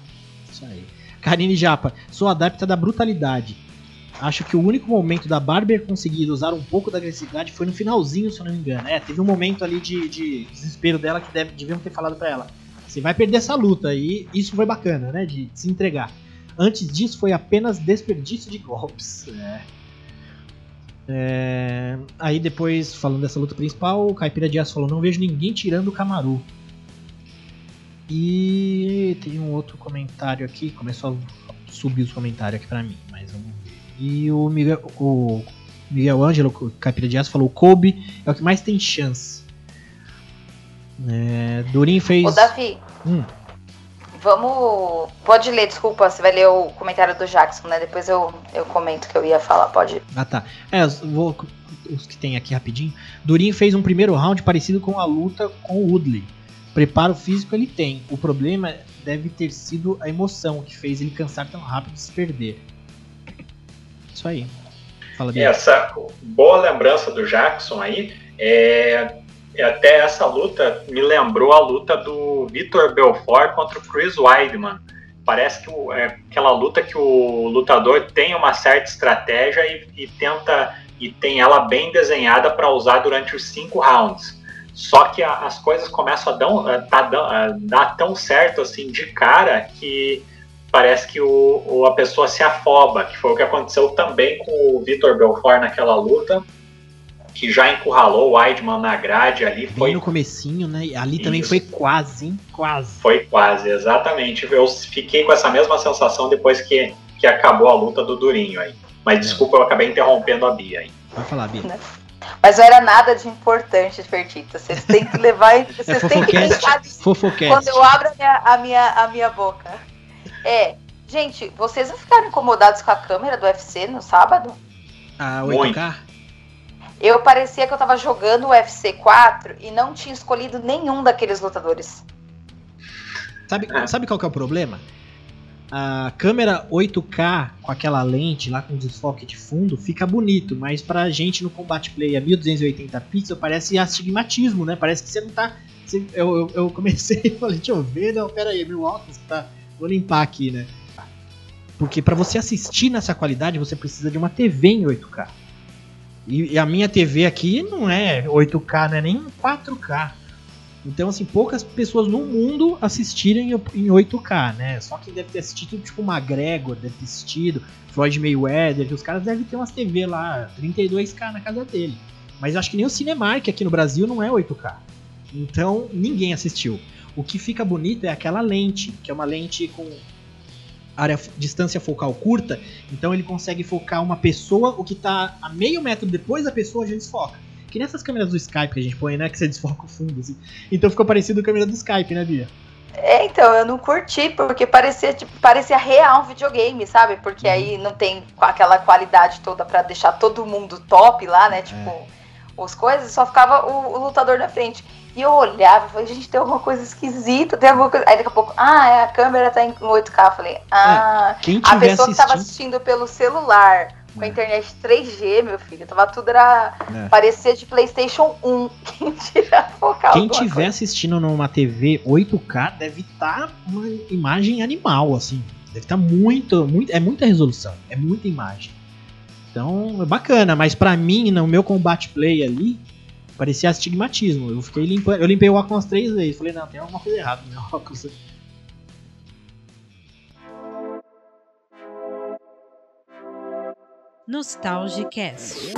Isso aí. Karine Japa, sou adepta da brutalidade. Acho que o único momento da Barber conseguir usar um pouco da agressividade foi no finalzinho, se eu não me engano. É, teve um momento ali de, de desespero dela que deve, deviam ter falado para ela. Você vai perder essa luta e isso foi bacana, né? De se entregar. Antes disso foi apenas desperdício de golpes. É. É... Aí depois, falando dessa luta principal, o Caipira Dias falou: Não vejo ninguém tirando o Camaru. E tem um outro comentário aqui, começou a subir os comentários aqui pra mim, mas vamos. E o Miguel, o Miguel Ângelo, o Caipira Dias, falou: Kobe é o que mais tem chance. É, Durin fez. Ô, Davi. Hum. Vamos. Pode ler, desculpa, você vai ler o comentário do Jackson, né? Depois eu, eu comento que eu ia falar, pode. Ah, tá. É, vou, os que tem aqui rapidinho. Durin fez um primeiro round parecido com a luta com o Woodley. Preparo físico ele tem. O problema deve ter sido a emoção que fez ele cansar tão rápido e se perder. Isso aí. Fala. Essa boa lembrança do Jackson aí. É, até essa luta me lembrou a luta do Vitor Belfort contra o Chris Weidman. Parece que é aquela luta que o lutador tem uma certa estratégia e, e tenta e tem ela bem desenhada para usar durante os cinco rounds. Só que a, as coisas começam a dar, a, tá a dar tão certo assim de cara que parece que o, o, a pessoa se afoba, que foi o que aconteceu também com o Vitor Belfort naquela luta, que já encurralou o Weidman na grade ali. Bem foi no comecinho, né? Ali também Isso. foi quase, hein? Quase. Foi quase, exatamente. Eu fiquei com essa mesma sensação depois que, que acabou a luta do Durinho aí. Mas é. desculpa, eu acabei interrompendo a Bia aí. Vai falar, Bia. Né? Mas não era nada de importante, Fertita. Vocês têm que levar. Vocês é têm que pensar quando eu abro a minha, a, minha, a minha boca. É. Gente, vocês não ficaram incomodados com a câmera do UFC no sábado? A 8K? Muito. Eu parecia que eu tava jogando o UFC 4 e não tinha escolhido nenhum daqueles lutadores. Sabe, é. sabe qual que é o problema? a câmera 8K com aquela lente lá com desfoque de fundo fica bonito, mas pra gente no Combat Play a 1280 pixels parece astigmatismo, né? Parece que você não tá. Você, eu, eu, eu, comecei e falei, deixa eu ver, não, pera aí, meu óculos tá. Vou limpar aqui, né? Porque para você assistir nessa qualidade você precisa de uma TV em 8K. E, a minha TV aqui não é 8K, não é nem 4K. Então, assim, poucas pessoas no mundo assistirem em 8K, né? Só quem deve ter assistido, tipo, McGregor, deve ter assistido, Floyd Mayweather, que os caras devem ter umas TV lá, 32K na casa dele. Mas acho que nem o Cinemark aqui no Brasil não é 8K. Então, ninguém assistiu. O que fica bonito é aquela lente, que é uma lente com área distância focal curta, então ele consegue focar uma pessoa, o que está a meio metro depois da pessoa já desfoca. Que nessas câmeras do Skype que a gente põe, né? Que você desfoca o fundo, assim. Então ficou parecido com a câmera do Skype, né, Bia? É, então, eu não curti, porque parecia, tipo, parecia real um videogame, sabe? Porque aí não tem aquela qualidade toda para deixar todo mundo top lá, né? Tipo, é. os coisas, só ficava o, o, lutador na frente. E eu olhava e falei, gente, tem alguma coisa esquisita, tem alguma coisa. Aí daqui a pouco, ah, é, a câmera tá em 8K. Eu falei, ah, é. a pessoa que tava assistindo pelo celular com a internet 3G, meu filho. Tava tudo era. É. Parecia de PlayStation 1. Quem tira focal. Quem tiver coisa. assistindo numa TV 8K deve estar tá uma imagem animal, assim. Deve estar tá muito, muito. É muita resolução. É muita imagem. Então, é bacana. Mas para mim, no meu combate play ali, parecia astigmatismo. Eu fiquei limpando. Eu limpei o óculos umas três vezes. Falei, não, tem alguma coisa errada no meu óculos. Nostalgicast.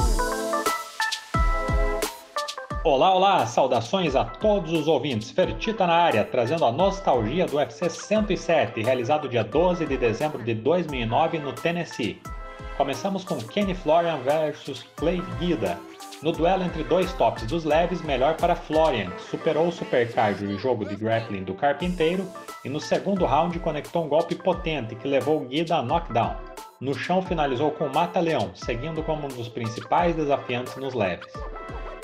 Olá, olá! Saudações a todos os ouvintes. Fertita na área, trazendo a nostalgia do UFC 107, realizado dia 12 de dezembro de 2009 no Tennessee. Começamos com Kenny Florian versus Clay Guida. No duelo entre dois tops dos leves, melhor para Florian, que superou o supercard e jogo de grappling do carpinteiro e no segundo round conectou um golpe potente que levou Guida a knockdown. No chão finalizou com Mata-Leão, seguindo como um dos principais desafiantes nos leves.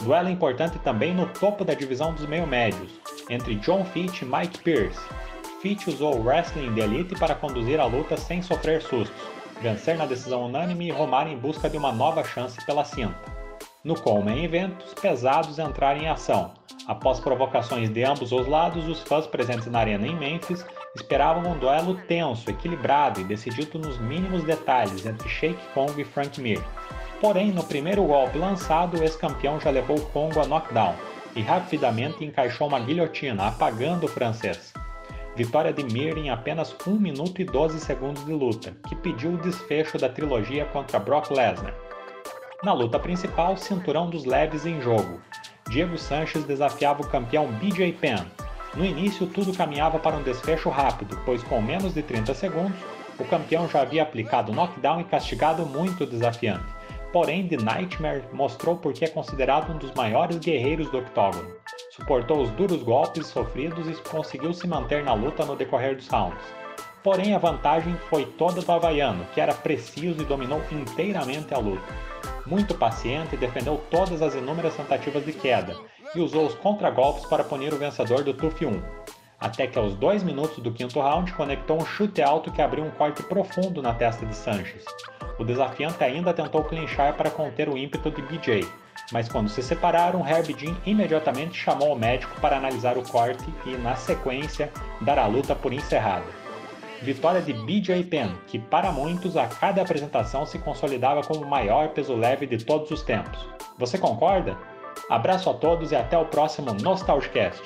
Duelo importante também no topo da divisão dos meio-médios, entre John Fitch e Mike Pierce. Fitch usou o wrestling de elite para conduzir a luta sem sofrer sustos, vencer na decisão unânime e romar em busca de uma nova chance pela cinta. No Coleman Event, os pesados entraram em ação. Após provocações de ambos os lados, os fãs presentes na arena em Memphis esperavam um duelo tenso, equilibrado e decidido nos mínimos detalhes entre Sheik Kong e Frank Mir. Porém, no primeiro golpe lançado, o ex-campeão já levou o Congo a knockdown e rapidamente encaixou uma guilhotina, apagando o francês. Vitória de Mir em apenas 1 minuto e 12 segundos de luta, que pediu o desfecho da trilogia contra Brock Lesnar. Na luta principal, cinturão dos leves em jogo. Diego Sanches desafiava o campeão BJ Penn. No início, tudo caminhava para um desfecho rápido, pois com menos de 30 segundos, o campeão já havia aplicado knockdown e castigado muito o desafiante. Porém, The Nightmare mostrou por que é considerado um dos maiores guerreiros do octógono. Suportou os duros golpes sofridos e conseguiu se manter na luta no decorrer dos rounds. Porém, a vantagem foi toda do havaiano, que era preciso e dominou inteiramente a luta muito paciente, defendeu todas as inúmeras tentativas de queda e usou os contragolpes para punir o vencedor do TUF 1. Até que aos dois minutos do quinto round conectou um chute alto que abriu um corte profundo na testa de Sanches. O desafiante ainda tentou clinchar para conter o ímpeto de BJ, mas quando se separaram, Herb Dean imediatamente chamou o médico para analisar o corte e, na sequência, dar a luta por encerrada vitória de BJ Penn, que para muitos a cada apresentação se consolidava como o maior peso leve de todos os tempos. Você concorda? Abraço a todos e até o próximo Nostalgicast.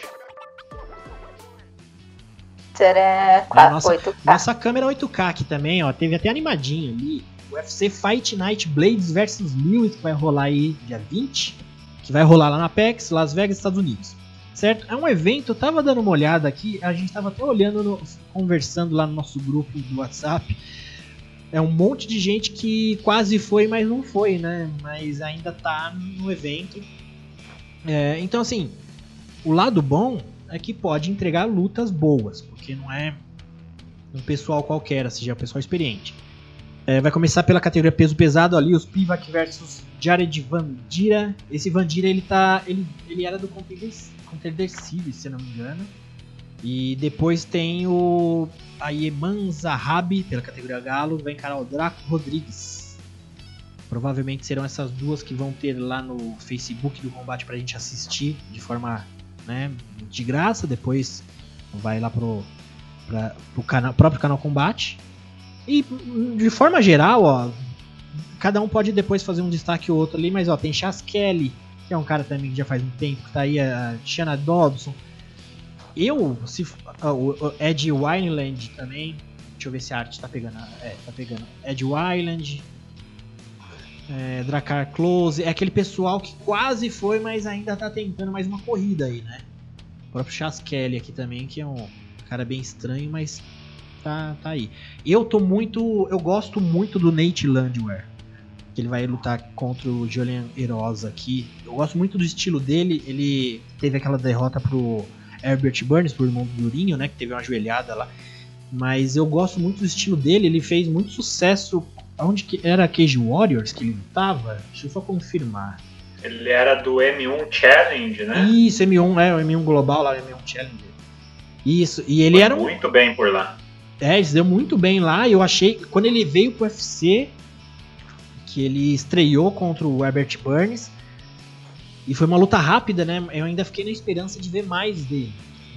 nossa, nossa câmera 8K aqui também, ó. Teve até animadinho ali. UFC Fight Night Blades versus Lewis, que vai rolar aí dia 20. Que vai rolar lá na PEX, Las Vegas, Estados Unidos certo? É um evento, eu tava dando uma olhada aqui, a gente tava até olhando, no, conversando lá no nosso grupo do WhatsApp. É um monte de gente que quase foi, mas não foi, né? Mas ainda tá no evento. É, então, assim, o lado bom é que pode entregar lutas boas, porque não é um pessoal qualquer, seja um pessoal experiente. É, vai começar pela categoria peso pesado ali, os Pivac versus Jared Vandira. Esse Vandira ele tá, ele, ele era do Competence Contender Series, se não me engano. E depois tem o Ayeman Zahabi, pela categoria Galo, vai encarar o Draco Rodrigues. Provavelmente serão essas duas que vão ter lá no Facebook do combate pra gente assistir de forma né, de graça. Depois vai lá pro, pra, pro canal, próprio canal Combate. E de forma geral, ó, cada um pode depois fazer um destaque ou outro ali, mas ó, tem Chas Kelly, que é um cara também que já faz um tempo que tá aí, a Shanna Dobson. Eu, se, o Ed Wineland também, deixa eu ver se a arte tá pegando, é, tá pegando. Ed Wineland, é, Dracar Close, é aquele pessoal que quase foi, mas ainda tá tentando mais uma corrida aí, né? O próprio Chas Kelly aqui também, que é um cara bem estranho, mas tá, tá aí. Eu tô muito, eu gosto muito do Nate Landwehr que ele vai lutar contra o Julian Erosa aqui. Eu gosto muito do estilo dele. Ele teve aquela derrota pro Herbert Burns, por irmão do Durinho, né? Que teve uma joelhada lá. Mas eu gosto muito do estilo dele. Ele fez muito sucesso. Onde que era Cage Warriors que ele lutava? Deixa eu só confirmar. Ele era do M1 Challenge, né? Isso, M1, é, o M1 Global lá, o M1 Challenge. Isso, e ele Foi era. Muito bem por lá. É, ele deu muito bem lá. Eu achei. Quando ele veio pro UFC, que ele estreou contra o Herbert Burns. E foi uma luta rápida, né? Eu ainda fiquei na esperança de ver mais dele.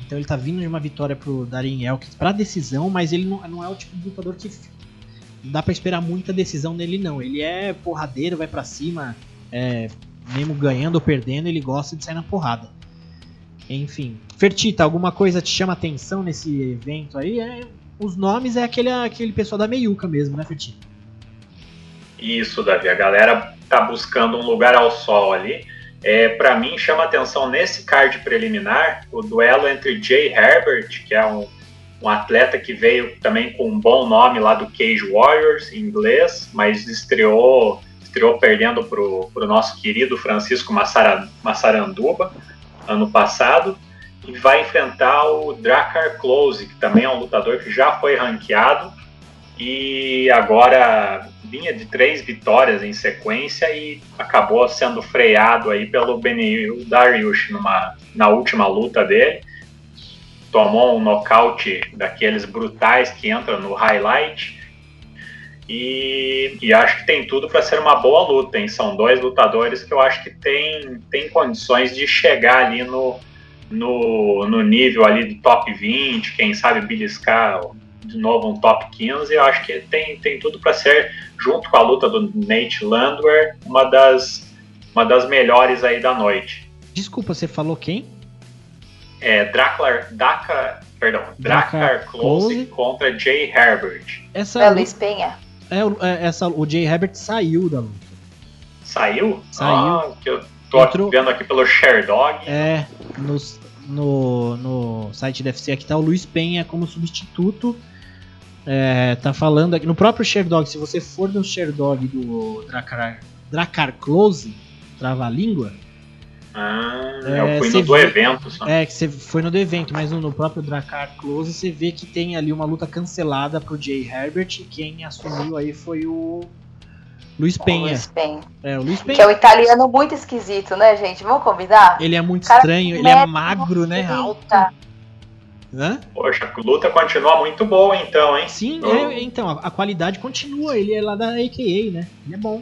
Então ele tá vindo de uma vitória pro Darren Elkins pra decisão, mas ele não, não é o tipo de lutador que dá para esperar muita decisão nele, não. Ele é porradeiro, vai para cima, é, mesmo ganhando ou perdendo, ele gosta de sair na porrada. Enfim. Fertita, alguma coisa te chama atenção nesse evento aí? É, os nomes é aquele, aquele pessoal da meiuca mesmo, né, Fertita? Isso, Davi. A galera tá buscando um lugar ao sol ali. É, para mim, chama atenção nesse card preliminar o duelo entre Jay Herbert, que é um, um atleta que veio também com um bom nome lá do Cage Warriors em inglês, mas estreou, estreou perdendo para o nosso querido Francisco Massara, Massaranduba ano passado. E vai enfrentar o Drakkar Close, que também é um lutador que já foi ranqueado e agora vinha de três vitórias em sequência e acabou sendo freado aí pelo Benil Dariush numa, na última luta dele. Tomou um nocaute daqueles brutais que entram no highlight. E, e acho que tem tudo para ser uma boa luta, hein? São dois lutadores que eu acho que tem, tem condições de chegar ali no, no, no nível ali do top 20, quem sabe beliscar novo um top 15, eu acho que tem, tem tudo para ser, junto com a luta do Nate Landwehr, uma das, uma das melhores aí da noite. Desculpa, você falou quem? É, Draklar, Daka, perdão, Drakkar Close contra Jay Herbert. Essa é Luiz Penha. É, é, essa, o Jay Herbert saiu da luta. Saiu? Saiu. Ah, que eu tô Entrou, vendo aqui pelo Sherdog. É, nos, no, no site da FC aqui tá o Luiz Penha como substituto. É, tá falando aqui no próprio Sherdog, se você for no Sherdog do Dracar, Dracar Close, trava a língua. Ah, é, eu fui no do vê, evento só. É, que você foi no do evento, mas no, no próprio Dracar Close você vê que tem ali uma luta cancelada pro Jay Herbert e quem assumiu aí foi o Luiz Penha. Luiz Penha. É, o Luiz Penha. Que é um italiano muito esquisito, né, gente? Vamos convidar? Ele é muito estranho, ele é magro, né? Alto. Hã? Poxa, a luta continua muito boa então, hein? Sim, é, então, a, a, qualidade continua. Ele é lá da AKA, né? Ele é bom.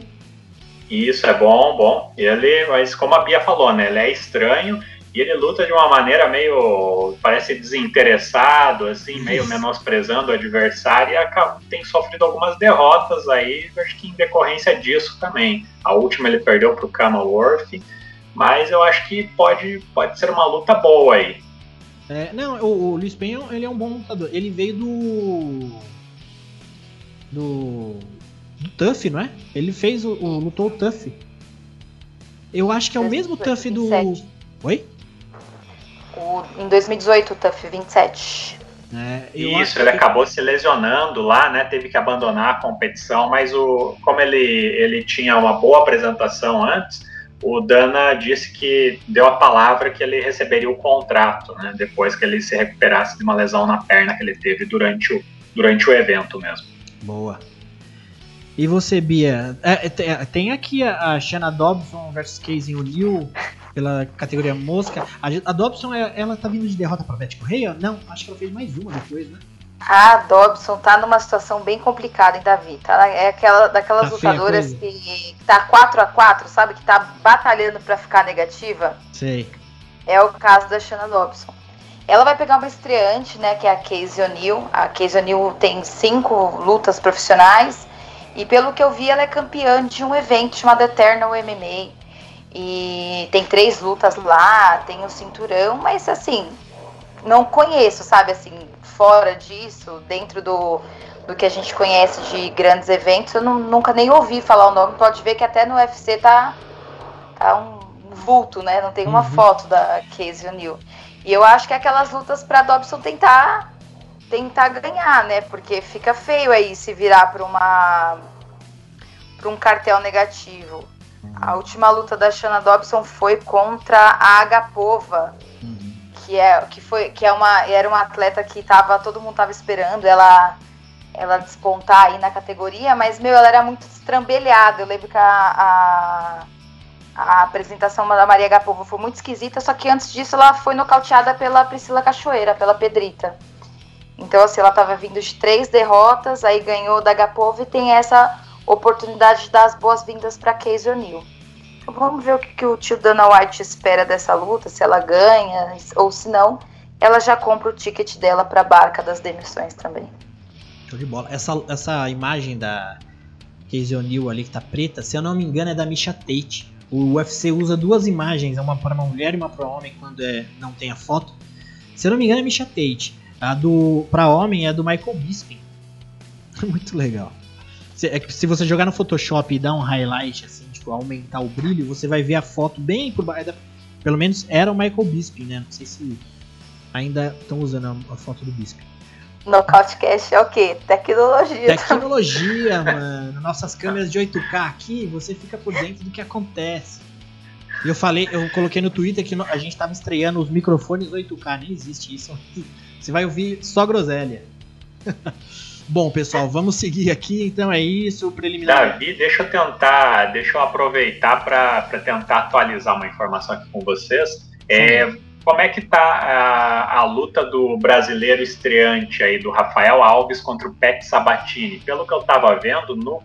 Isso é bom, bom. Ele, mas como a Bia falou, né? Ele é estranho e ele luta de uma maneira meio. parece desinteressado, assim, meio menosprezando o adversário e acaba, tem sofrido algumas derrotas aí, acho que em decorrência disso também. A última ele perdeu para o Kamal Worth, mas eu acho que pode, pode ser uma luta boa aí. É, não, o, o Luiz Penha ele é um bom lutador. Ele veio do. do. do Tuff, não é? Ele fez o. o lutou o Tuff. Eu acho que é o mesmo Tuff do. Oi? O, em 2018, o TUF 27. É, Isso, ele que... acabou se lesionando lá, né? Teve que abandonar a competição, mas o, como ele, ele tinha uma boa apresentação antes, o Dana disse que deu a palavra que ele receberia o contrato, né? Depois que ele se recuperasse de uma lesão na perna que ele teve durante o, durante o evento mesmo. Boa. E você, Bia? É, é tem aqui a, a Shanna Dobson versus Casey O'Neill pela categoria mosca. A, a Dobson, é, ela tá vindo de derrota pra Beth Correia? Não, acho que ela fez mais uma depois, né? A Dobson tá numa situação bem complicada, hein, Davi? Tá, é aquela daquelas tá lutadoras que tá 4 a 4 sabe? Que tá batalhando para ficar negativa. Sei. É o caso da Shanna Dobson. Ela vai pegar uma estreante, né? Que é a Casey O'Neill. A Casey O'Neill tem cinco lutas profissionais. E pelo que eu vi, ela é campeã de um evento chamado Eternal MMA. E tem três lutas lá, tem o cinturão, mas assim, não conheço, sabe, assim, fora disso, dentro do, do que a gente conhece de grandes eventos, eu não, nunca nem ouvi falar o nome. Pode ver que até no UFC tá, tá um vulto, né? Não tem uma uhum. foto da Casey O'Neill. E eu acho que é aquelas lutas para Dobson tentar tentar ganhar, né? Porque fica feio aí se virar para uma para um cartel negativo. A última luta da Shanna Dobson foi contra a Agapova, uhum. Que é que foi que é uma era uma atleta que tava todo mundo tava esperando ela ela despontar aí na categoria, mas meu, ela era muito estrambelhada. Eu lembro que a, a, a apresentação da Maria Agapova foi muito esquisita, só que antes disso ela foi nocauteada pela Priscila Cachoeira, pela Pedrita. Então, assim, ela tava vindo de três derrotas, aí ganhou da Agapova e tem essa oportunidade de dar as boas-vindas para Casey O'Neill. Vamos ver o que, que o tio Dana White espera dessa luta, se ela ganha ou se não, ela já compra o ticket dela para a barca das demissões também. Show de bola. Essa, essa imagem da Casey O'Neill ali que tá preta, se eu não me engano, é da Misha Tate. O UFC usa duas imagens, uma para uma mulher e uma para homem quando é, não tem a foto. Se eu não me engano, é Misha Tate. A do para homem é do Michael Bisping. Muito legal. Se, é se você jogar no Photoshop e dar um highlight, assim, tipo, aumentar o brilho, você vai ver a foto bem por baixo. Pelo menos era o Michael Bisping, né? Não sei se ainda estão usando a, foto do Bisping. Nocautecast é o quê? Tecnologia. Tecnologia, mano. Nossas câmeras de 8K aqui, você fica por dentro do que acontece. Eu falei, eu coloquei no Twitter que a gente tava estreando os microfones 8K, nem existe isso. Você vai ouvir só groselha. Bom, pessoal, vamos seguir aqui. Então é isso, o preliminar. Davi, deixa eu tentar, deixa eu aproveitar para tentar atualizar uma informação aqui com vocês. É, como é que tá a, a, luta do brasileiro estreante aí, do Rafael Alves contra o Pet Sabatini? Pelo que eu estava vendo, no,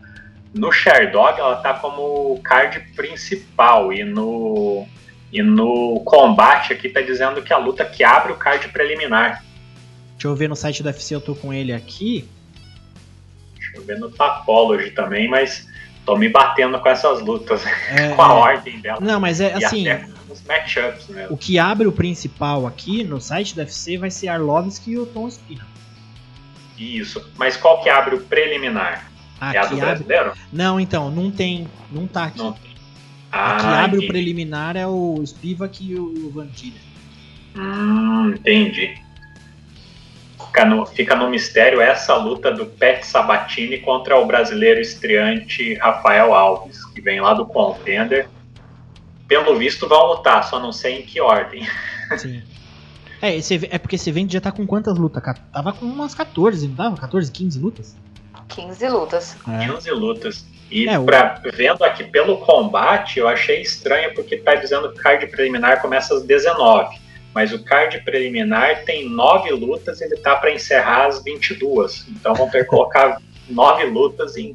no Sherdog ela tá como card principal e no, E no combate aqui tá dizendo que a luta que abre o card preliminar. Deixa eu ver no site do UFC, eu tô com ele aqui. No Tapology também, mas tô me batendo com essas lutas, é, com a ordem dela. Não, mas é assim. os matchups mesmo. O que abre o principal aqui no site do UFC vai ser Arlovski e o Tom Spina. Isso. Mas qual que abre o preliminar? Aqui é a do brasileiro? Abre... Não, então, não tem. Não tá aqui. Não tem. Ah, aqui abre entendi. o preliminar é o Spivak e o Vandilha. Hum, entendi. Fica no, fica no mistério essa luta do Pet Sabatini contra o brasileiro estreante Rafael Alves, que vem lá do Contender. Pelo visto vão lutar, só não sei em que ordem. Sim. É, esse, é porque esse evento já tá com quantas lutas? Tava com umas 14, não tava? 14, 15 lutas? 15 lutas. É. 15 lutas. E é, pra, vendo aqui pelo combate, eu achei estranho porque tá dizendo que o card preliminar começa às 19. Mas o card preliminar tem 9 lutas e ele tá para encerrar às 22. Então vão ter que colocar 9 lutas em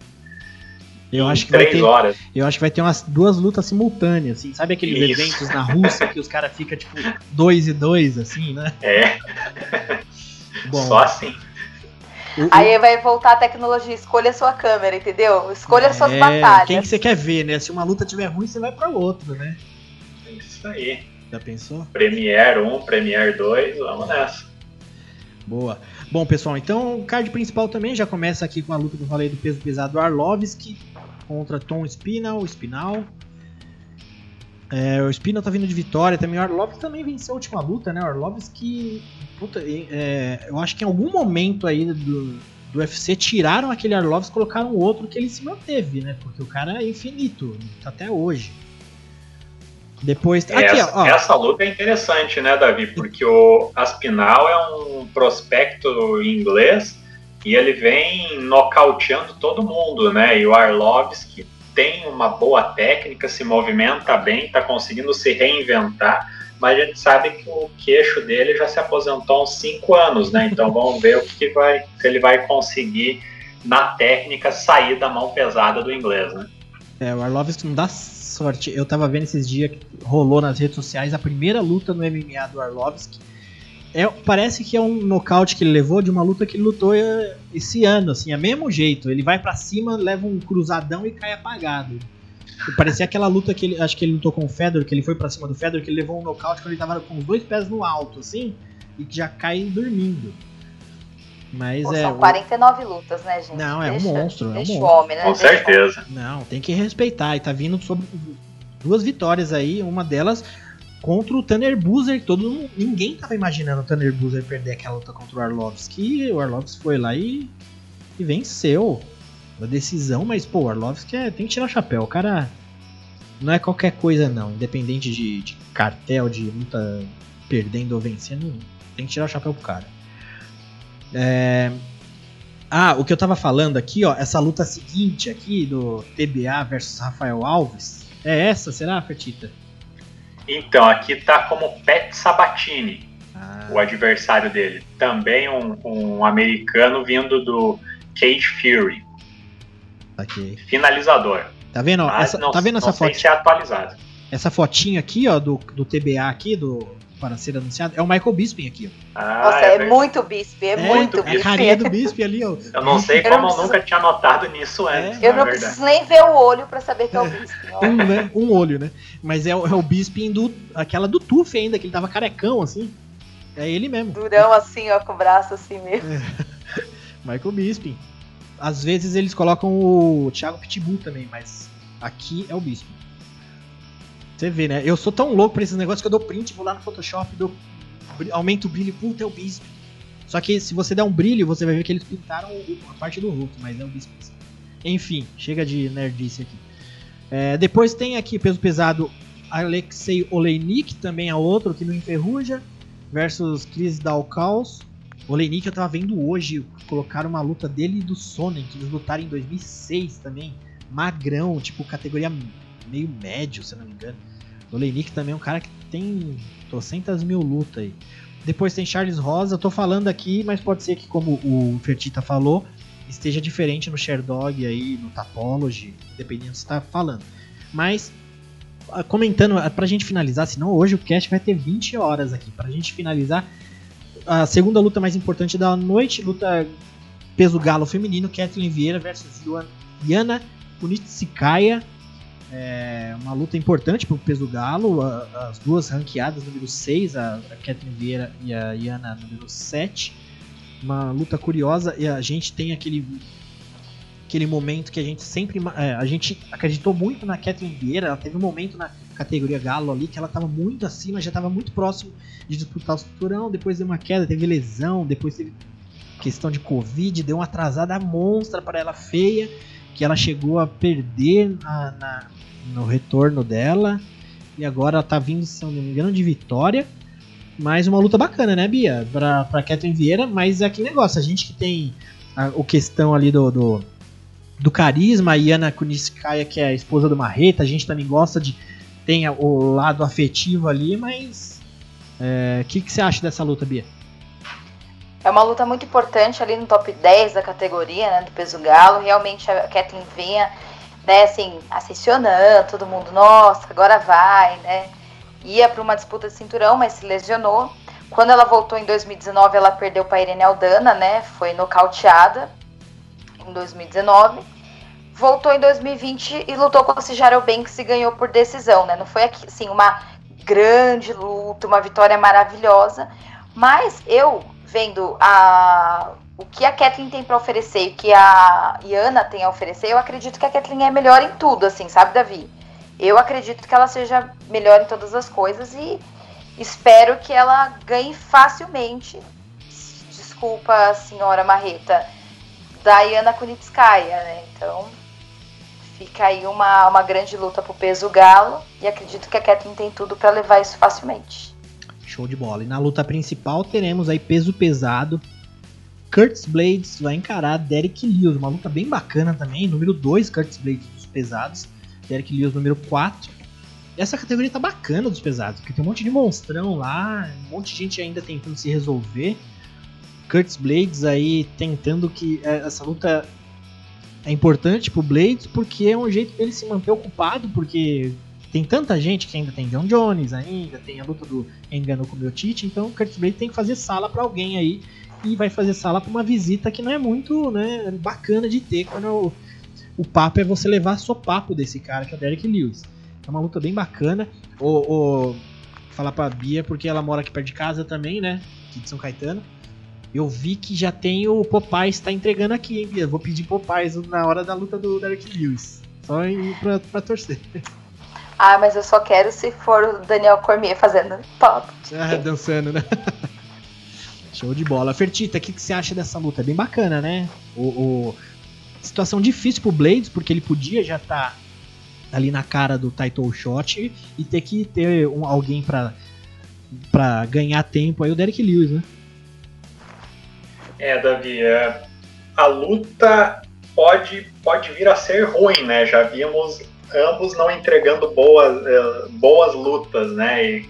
eu acho que três vai ter, horas. Eu acho que vai ter umas duas lutas simultâneas, assim. Sabe aqueles Isso. eventos na Rússia que os caras ficam, tipo, dois e dois, assim, né? É. Bom, Só assim. Aí vai voltar a tecnologia, escolha a sua câmera, entendeu? Escolha é, suas batalhas. Quem que você quer ver, né? Se uma luta tiver ruim, você vai para outro, né? É isso aí. Já pensou? Premiere 1, Premiere 2, vamos nessa. Boa. Bom, pessoal, então o card principal também já começa aqui com a luta que eu falei do peso pesado Arlovski contra Tom Spinal, Spinal. É, o Spinal tá vindo de vitória também. O Arlovski também venceu a última luta, né? O Arlovski. Puta, é, eu acho que em algum momento aí do, do UFC tiraram aquele Arlovski e colocaram outro que ele se manteve, né? Porque o cara é infinito, tá até hoje. Depois. Aqui, essa, ó. essa luta é interessante, né, Davi? Porque o Aspinal é um prospecto inglês e ele vem nocauteando todo mundo, né? E o Arlovski tem uma boa técnica, se movimenta bem, está conseguindo se reinventar, mas a gente sabe que o queixo dele já se aposentou há uns 5 anos, né? Então vamos ver o que vai, se ele vai conseguir na técnica sair da mão pesada do inglês, né? É, o Arlovski não dá sorte. Eu tava vendo esses dias que rolou nas redes sociais a primeira luta no MMA do Arlovski é, parece que é um nocaute que ele levou de uma luta que ele lutou eh, esse ano, assim, é mesmo jeito. Ele vai para cima, leva um cruzadão e cai apagado. Parecia aquela luta que ele, acho que ele lutou com o Fedor, que ele foi para cima do Fedor, que ele levou um nocaute quando ele tava com os dois pés no alto, assim, e que já cai dormindo. Mas Pô, é. São 49 lutas, né, gente? Não, é deixa, um monstro. Deixa é um monstro. o homem, né? Com deixa certeza. Não, tem que respeitar. E tá vindo sobre duas vitórias aí, uma delas contra o Tanner Boozer, que todo mundo, ninguém tava imaginando o Tanner Boozer perder aquela luta contra o Arlovski. E o Arlovski foi lá e, e venceu a decisão, mas pô, o Arlovski é, tem que tirar o chapéu. O cara não é qualquer coisa não, independente de, de cartel, de luta perdendo ou vencendo, tem que tirar o chapéu pro cara. É... Ah, o que eu tava falando aqui, ó, essa luta seguinte aqui do TBA versus Rafael Alves, é essa, será, Fertita? Então, aqui tá como Pet Sabatini, ah. o adversário dele. Também um, um, americano vindo do Cage Fury. Okay. Finalizador. Tá vendo? Mas essa, não, tá vendo essa foto? Se é atualizado. Essa fotinha aqui, ó, do, do TBA aqui, do para ser anunciado, é o Michael Bisping aqui, ó. Ah, Nossa, é, é muito Bisping, é, é, muito Bisping. A carinha do Bisping ali, ó. Eu não sei como eu, preciso... nunca tinha notado nisso é. antes. Eu não verdade. preciso nem ver o olho para saber que é o Bisping. Um, né? um olho, né? Mas é, é o Bisping do. aquela do Tuf ainda, que ele tava carecão, assim. É ele mesmo. Durão assim, ó, com o braço assim mesmo. É. Michael Bisping. Às vezes eles colocam o Thiago Pitbull também, mas aqui é o Bisping. Você vê, né? Eu sou tão louco pra esses negócios que eu dou print, vou lá no Photoshop, dou, aumento o brilho, puta, é o Bispo. Só que se você der um brilho, você vai ver que eles pintaram a parte do rosto, mas é o Bispo. Enfim, chega de nerdice aqui. É, depois tem aqui, peso pesado, Alexei Oleinik, também é outro que não enferruja, versus Chris Dalkaus. Oleinik eu tava vendo hoje, colocaram uma luta dele e do Sonic, eles lutaram em 2006 também, magrão, tipo categoria meio médio, se não me engano. O Leinik também é um cara que tem trocentas mil lutas aí. Depois tem Charles Rosa, eu tô falando aqui, mas pode ser que, como o Fertita falou, esteja diferente no Sherdog aí, no Tapology, dependendo do que você tá falando. Mas ah, comentando, ah, pra gente finalizar, senão hoje o cast vai ter 20 horas aqui. Pra gente finalizar, a segunda luta mais importante da noite, luta peso galo feminino, Kathleen Vieira versus Yana Kunitsikaya. É uma luta importante pro peso galo, as duas ranqueadas, número 6, a Kathleen Vieira e a Yana número 7. Uma luta curiosa e a gente tem aquele aquele momento que a gente sempre. É, a gente acreditou muito na Kathleen Vieira. Ela teve um momento na categoria Galo ali que ela estava muito acima, já estava muito próximo de disputar o cinturão. Depois deu uma queda, teve lesão, depois teve questão de Covid, deu uma atrasada monstra para ela feia, que ela chegou a perder na, na, no retorno dela. E agora tá vindo, se não me engano, de vitória. Mais uma luta bacana, né, Bia? Pra, pra Catherine Vieira, mas é aquele negócio, a gente que tem a, questão ali do, do do carisma, a Iana Kuniskaya, que é a esposa do Marreta, a gente também gosta de. tem o lado afetivo ali, mas. O é, que, que você acha dessa luta, Bia? É uma luta muito importante ali no top 10 da categoria, né, do peso galo. Realmente a Kathleen vinha, né, assim, assessionando todo mundo, nossa, agora vai, né. Ia para uma disputa de cinturão, mas se lesionou. Quando ela voltou em 2019, ela perdeu para Irene Aldana, né, foi nocauteada em 2019. Voltou em 2020 e lutou com o Cijarel Banks e ganhou por decisão, né? Não foi assim uma grande luta, uma vitória maravilhosa, mas eu vendo a o que a Kathleen tem para oferecer e o que a Iana tem a oferecer, eu acredito que a Kathleen é melhor em tudo, assim, sabe, Davi? Eu acredito que ela seja melhor em todas as coisas e espero que ela ganhe facilmente. Desculpa, senhora Marreta, da Iana Kunitskaya, né? Então fica aí uma, uma grande luta pro peso galo e acredito que a Kathleen tem tudo para levar isso facilmente. Show de bola. E na luta principal teremos aí peso pesado. Curtis Blades vai encarar Derek Lewis, uma luta bem bacana também. Número 2, Curtis Blades dos pesados. Derek Lewis, número 4. Essa categoria tá bacana dos pesados, porque tem um monte de monstrão lá, um monte de gente ainda tentando se resolver. Curtis Blades aí tentando que é, essa luta é importante pro Blades porque é um jeito dele se manter ocupado, porque tem tanta gente que ainda tem John Jones ainda, tem a luta do Engano com o meu Tite, então o Curtis Blades tem que fazer sala para alguém aí e vai fazer sala para uma visita que não é muito né, bacana de ter quando o, o papo é você levar só papo desse cara que é o Derek Lewis. É uma luta bem bacana. O, o falar pra Bia porque ela mora aqui perto de casa também, né? Aqui de São Caetano. Eu vi que já tem o Popeyes está entregando aqui, hein, Bia? Vou pedir Popeyes na hora da luta do Derek Lewis. Só pra, pra torcer. Ah, mas eu só quero se for o Daniel Cormier fazendo pop. Ah, dançando, né? Show de bola. Fertita, o que, que você acha dessa luta? É bem bacana, né? O, o... Situação difícil pro Blades, porque ele podia já estar tá ali na cara do title shot e ter que ter um, alguém pra, pra ganhar tempo aí, o Derek Lewis, né? É, Davi, é, a luta pode, pode vir a ser ruim, né? Já vimos ambos não entregando boas, é, boas lutas, né? E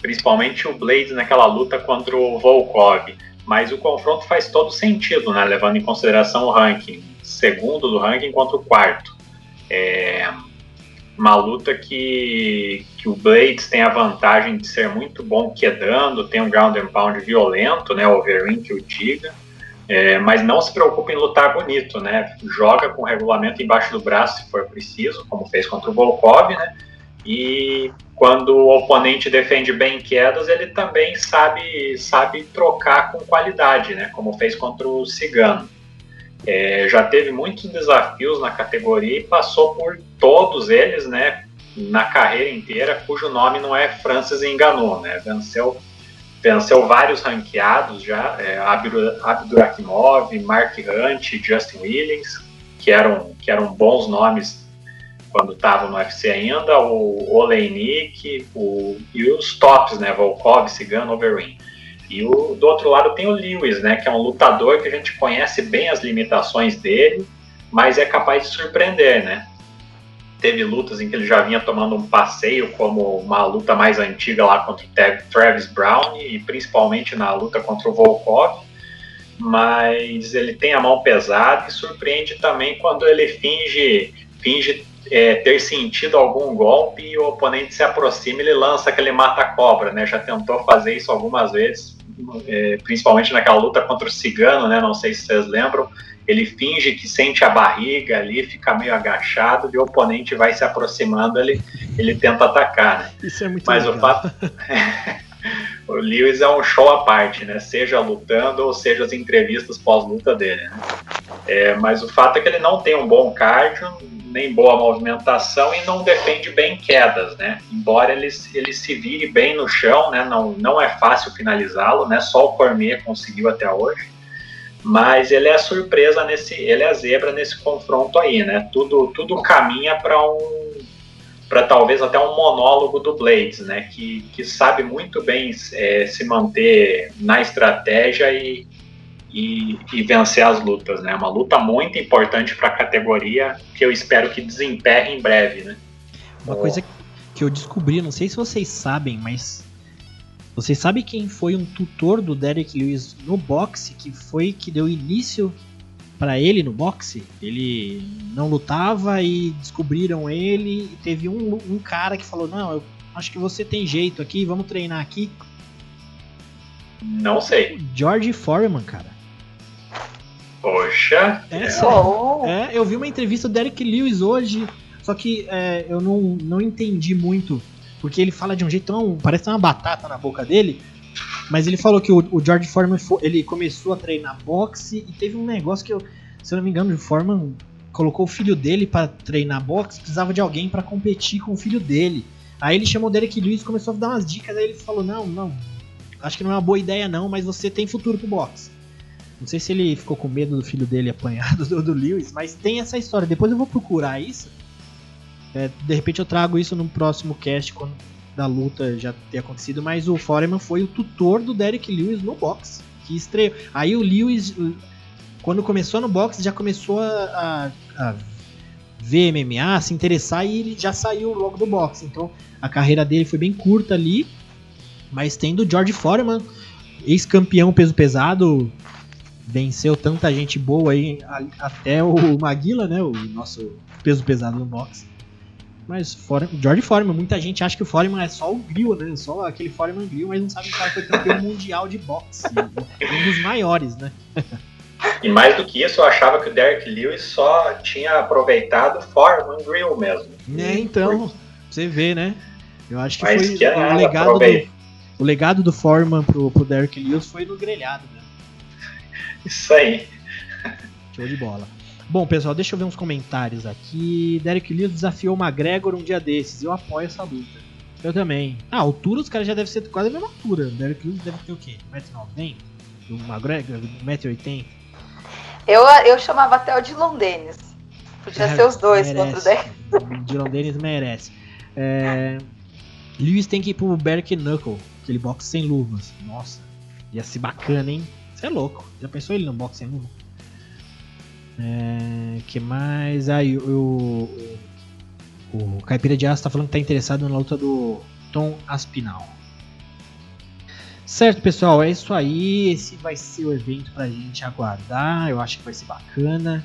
principalmente o Blades naquela luta contra o Volkov. Mas o confronto faz todo sentido, né? Levando em consideração o ranking. Segundo do ranking contra o quarto. É uma luta que, que o Blades tem a vantagem de ser muito bom quedando, tem um ground and pound violento, né? O Overeem que o diga é, mas não se preocupe em lutar bonito, né? Joga com o regulamento embaixo do braço se for preciso, como fez contra o Volkov, né? E quando o oponente defende bem quedas, ele também sabe, sabe trocar com qualidade, né? Como fez contra o Cigano. É, já teve muitos desafios na categoria e passou por todos eles, né? Na carreira inteira, cujo nome não é Francis Enganou, né? Venceu venceu vários ranqueados já, é, Abdurakimov, Mark Hunt, Justin Williams, que eram, que eram bons nomes quando estavam no UFC ainda, o Oleinik o, e os tops, né, Volkov, Cigano, Overeem. E o, do outro lado tem o Lewis, né, que é um lutador que a gente conhece bem as limitações dele, mas é capaz de surpreender, né teve lutas em que ele já vinha tomando um passeio, como uma luta mais antiga lá contra o Travis Brown e principalmente na luta contra o Volkov. Mas ele tem a mão pesada e surpreende também quando ele finge, finge é, ter sentido algum golpe e o oponente se aproxima, ele lança aquele mata-cobra, né? Já tentou fazer isso algumas vezes, é, principalmente naquela luta contra o Cigano, né? Não sei se vocês lembram. Ele finge que sente a barriga ali, fica meio agachado e o oponente vai se aproximando, ele, ele tenta atacar, né? Isso é muito Mas legal. o fato. o Lewis é um show à parte, né? Seja lutando ou seja as entrevistas pós-luta dele. Né? É, mas o fato é que ele não tem um bom cardio, nem boa movimentação e não defende bem quedas, né? Embora ele, ele se vire bem no chão, né? Não, não é fácil finalizá-lo, né? Só o Cormier conseguiu até hoje. Mas ele é surpresa nesse, ele é zebra nesse confronto aí, né? Tudo, tudo caminha para um para talvez até um monólogo do Blades, né? Que, que sabe muito bem é, se manter na estratégia e, e, e, vencer as lutas, né? Uma luta muito importante para a categoria que eu espero que desemperre em breve, né? Uma coisa que eu descobri, não sei se vocês sabem, mas vocês sabem quem foi um tutor do Derek Lewis no boxe, que foi que deu início para ele no boxe? Ele não lutava e descobriram ele. E teve um, um cara que falou: Não, eu acho que você tem jeito aqui, vamos treinar aqui. Não sei. George Foreman, cara. Poxa. É, sério. É, eu vi uma entrevista do Derek Lewis hoje, só que é, eu não, não entendi muito, porque ele fala de um jeito tão. parece uma batata na boca dele. Mas ele falou que o, o George Foreman ele começou a treinar boxe e teve um negócio que eu, se eu não me engano, o Foreman colocou o filho dele para treinar boxe, precisava de alguém para competir com o filho dele. Aí ele chamou o Derek Lewis e começou a dar umas dicas, aí ele falou: "Não, não. Acho que não é uma boa ideia não, mas você tem futuro pro boxe". Não sei se ele ficou com medo do filho dele apanhado do, do Lewis, mas tem essa história. Depois eu vou procurar isso. É, de repente eu trago isso no próximo cast quando da luta já ter acontecido, mas o Foreman foi o tutor do Derek Lewis no boxe, que estreou. Aí o Lewis, quando começou no boxe, já começou a, a, a ver MMA, se interessar e ele já saiu logo do boxe. Então a carreira dele foi bem curta ali, mas tendo George Foreman, ex-campeão peso pesado, venceu tanta gente boa aí, até o Maguila, né, o nosso peso pesado no boxe. Mas For George Foreman, muita gente acha que o Foreman é só o grill, né? Só aquele Foreman grill, mas não sabe que o cara foi campeão mundial de boxe. um dos maiores, né? E mais do que isso, eu achava que o Derek Lewis só tinha aproveitado o Foreman grill mesmo. É, então, você vê, né? Eu acho que mas foi que o, legado do, o legado do Foreman pro, pro Derek Lewis foi no grelhado, né? Isso aí. Show de bola. Bom, pessoal, deixa eu ver uns comentários aqui. Derek Lewis desafiou o McGregor um dia desses. Eu apoio essa luta. Eu também. Ah, a altura os caras já devem ser quase a mesma altura. O Derek Lewis deve ter o quê? 1,90m? O McGregor, 1,80m? Eu, eu chamava até o Dylan Dennis. Podia é, ser os dois merece. contra o Derek. Dylan Dennis merece. É, Lewis tem que ir pro Berk Knuckle, aquele boxe sem luvas. Nossa, ia ser bacana, hein? Você é louco. Já pensou ele no boxe sem luvas? É, que mais? Aí ah, o, o, o Caipira de Aço tá falando que tá interessado na luta do Tom Aspinal. Certo, pessoal, é isso aí. Esse vai ser o evento pra gente aguardar. Eu acho que vai ser bacana.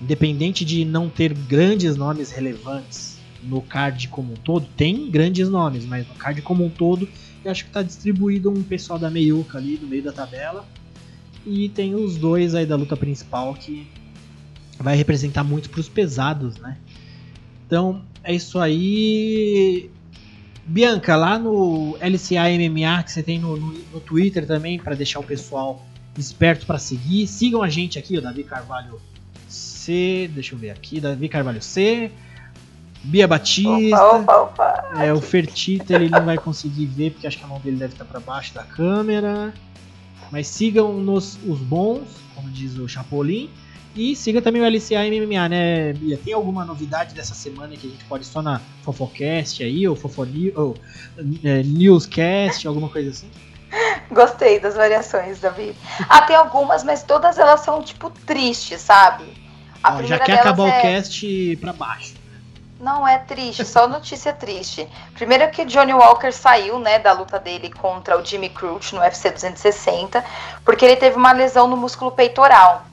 Independente de não ter grandes nomes relevantes no card como um todo, tem grandes nomes, mas no card como um todo, eu acho que tá distribuído um pessoal da meiuca ali no meio da tabela. E tem os dois aí da luta principal que vai representar muito para os pesados, né? Então é isso aí. Bianca, lá no LCA MMA que você tem no, no, no Twitter também para deixar o pessoal esperto para seguir. Sigam a gente aqui, o Davi Carvalho C, deixa eu ver aqui, Davi Carvalho C, Bia Batista, opa, opa, opa. é o Fertita ele não vai conseguir ver porque acho que a mão dele deve estar para baixo da câmera. Mas sigam nos os bons, como diz o Chapolin. E siga também o LCA MMA, né, Bia? Tem alguma novidade dessa semana que a gente pode só na Fofocast aí, ou Fofoni, ou é, Newscast, alguma coisa assim? Gostei das variações, Davi. Ah, tem algumas, mas todas elas são, tipo, tristes, sabe? Ó, já quer acabar é... o cast pra baixo. Não é triste, só notícia triste. Primeiro que Johnny Walker saiu, né, da luta dele contra o Jimmy Crute no UFC 260, porque ele teve uma lesão no músculo peitoral.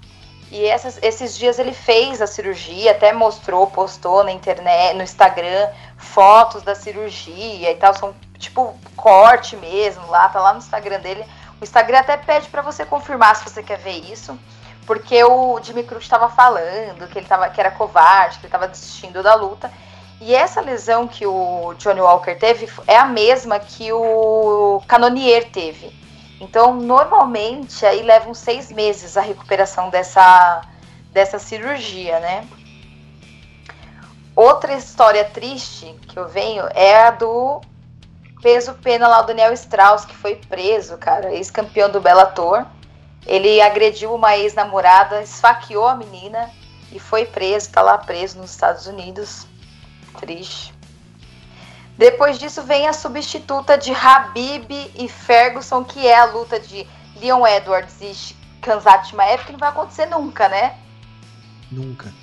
E essas, esses dias ele fez a cirurgia, até mostrou, postou na internet, no Instagram, fotos da cirurgia e tal. São tipo corte mesmo lá, tá lá no Instagram dele. O Instagram até pede para você confirmar se você quer ver isso. Porque o Jimmy Cruz estava falando que ele tava, que era covarde, que ele estava desistindo da luta. E essa lesão que o Johnny Walker teve é a mesma que o Canonier teve. Então, normalmente, aí levam seis meses a recuperação dessa, dessa cirurgia, né? Outra história triste que eu venho é a do peso pena lá, o Daniel Strauss, que foi preso, cara, ex-campeão do Bellator. Ele agrediu uma ex-namorada, esfaqueou a menina e foi preso, tá lá preso nos Estados Unidos. Triste. Depois disso vem a substituta de Habib e Ferguson, que é a luta de Leon Edwards e Kanzat Chimaev, que não vai acontecer nunca, né? Nunca.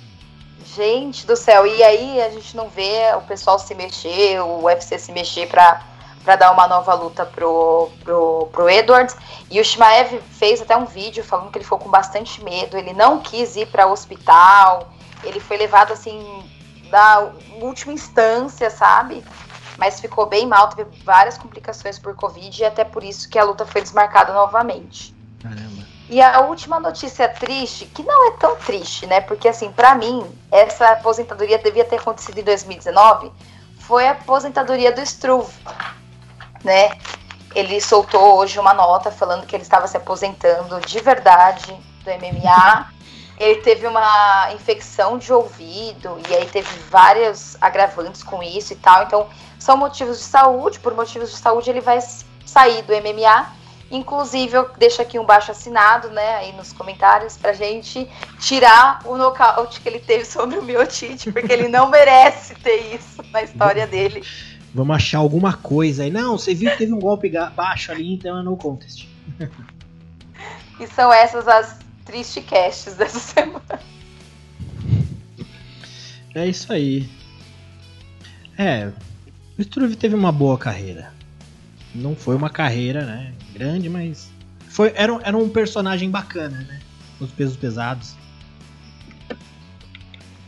Gente do céu, e aí a gente não vê o pessoal se mexer, o UFC se mexer para para dar uma nova luta pro, pro, pro Edwards. E o Shimaev fez até um vídeo falando que ele ficou com bastante medo, ele não quis ir para o hospital, ele foi levado assim da última instância, sabe? Mas ficou bem mal, teve várias complicações por Covid e até por isso que a luta foi desmarcada novamente. Caramba. E a última notícia triste, que não é tão triste, né? Porque assim, para mim, essa aposentadoria devia ter acontecido em 2019, foi a aposentadoria do Struve, né? Ele soltou hoje uma nota falando que ele estava se aposentando de verdade do MMA. Ele teve uma infecção de ouvido e aí teve vários agravantes com isso e tal. Então, são motivos de saúde, por motivos de saúde ele vai sair do MMA. Inclusive, eu deixo aqui um baixo assinado, né, aí nos comentários, pra gente tirar o nocaute que ele teve sobre o Miotite, porque ele não merece ter isso na história dele. Vamos achar alguma coisa aí. Não, você viu que teve um golpe baixo ali, então é no contest. e são essas as tristes casts dessa semana. É isso aí. É, o Struve teve uma boa carreira. Não foi uma carreira, né, grande, mas foi era, era um personagem bacana, né? Os pesos pesados.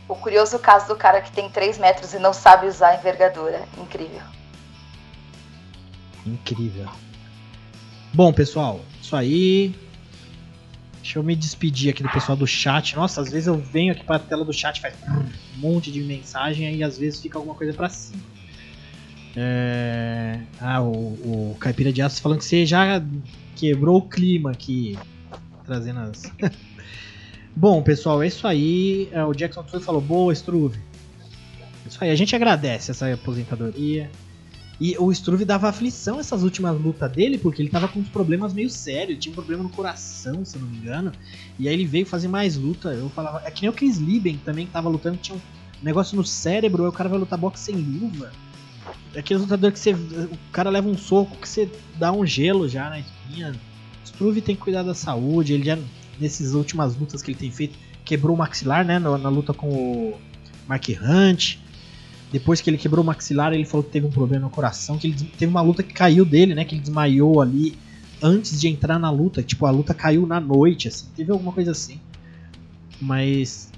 O curioso caso do cara que tem 3 metros e não sabe usar a envergadura. Incrível. Incrível. Bom, pessoal, isso aí. Deixa eu me despedir aqui do pessoal do chat. Nossa, às vezes eu venho aqui para a tela do chat, faz um monte de mensagem e às vezes fica alguma coisa para cima. É... Ah, o, o Caipira de Aço falando que você já quebrou o clima aqui, trazendo as. Bom, pessoal, é isso aí. É, o Jackson Struve falou: boa, Struve. É isso aí, a gente agradece essa aposentadoria. E o Struve dava aflição essas últimas lutas dele, porque ele tava com uns problemas meio sérios, tinha um problema no coração, se não me engano. E aí ele veio fazer mais luta. Eu falava, é que nem o Chris Lieben também que tava lutando, tinha um negócio no cérebro, aí o cara vai lutar boxe sem luva. Aquele lutador que você. O cara leva um soco que você dá um gelo já na espinha. Struve tem que cuidar da saúde. Ele já, nessas últimas lutas que ele tem feito, quebrou o maxilar, né? Na, na luta com o Mark Hunt. Depois que ele quebrou o maxilar, ele falou que teve um problema no coração. Que ele teve uma luta que caiu dele, né? Que ele desmaiou ali antes de entrar na luta. Tipo, a luta caiu na noite, assim. Teve alguma coisa assim. Mas.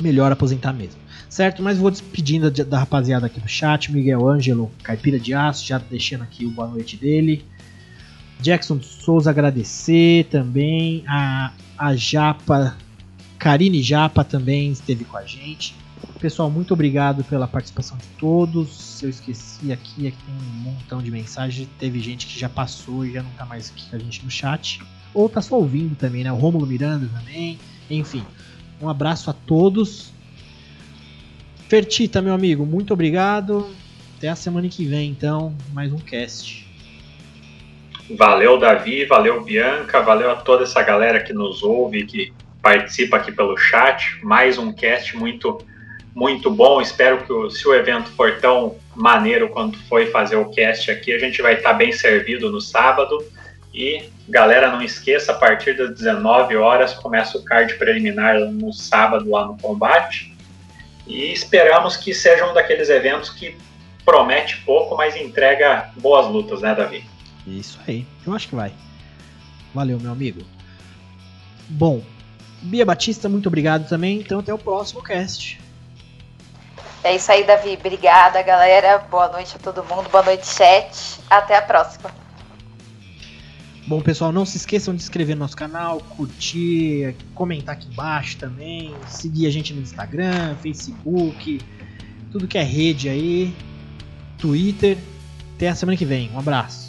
Melhor aposentar mesmo certo? Mas vou despedindo da rapaziada aqui do chat, Miguel Ângelo, Caipira de Aço, já deixando aqui o boa noite dele. Jackson Souza agradecer também, a, a Japa, Karine Japa também esteve com a gente. Pessoal, muito obrigado pela participação de todos. Se eu esqueci aqui, aqui tem um montão de mensagens. Teve gente que já passou e já não tá mais aqui com a gente no chat. Ou tá só ouvindo também, né? O Rômulo Miranda também. Enfim, um abraço a todos. Fertita, meu amigo, muito obrigado. Até a semana que vem, então, mais um cast. Valeu, Davi, valeu, Bianca, valeu a toda essa galera que nos ouve, que participa aqui pelo chat. Mais um cast muito, muito bom. Espero que se o evento for tão maneiro quanto foi fazer o cast aqui, a gente vai estar bem servido no sábado. E galera, não esqueça, a partir das 19 horas começa o card preliminar no sábado lá no combate. E esperamos que seja um daqueles eventos que promete pouco, mas entrega boas lutas, né, Davi? Isso aí, eu acho que vai. Valeu, meu amigo. Bom, Bia Batista, muito obrigado também. Então até o próximo cast. É isso aí, Davi. Obrigada, galera. Boa noite a todo mundo. Boa noite, chat. Até a próxima. Bom, pessoal, não se esqueçam de inscrever no nosso canal, curtir, comentar aqui embaixo também, seguir a gente no Instagram, Facebook, tudo que é rede aí, Twitter. Até a semana que vem. Um abraço.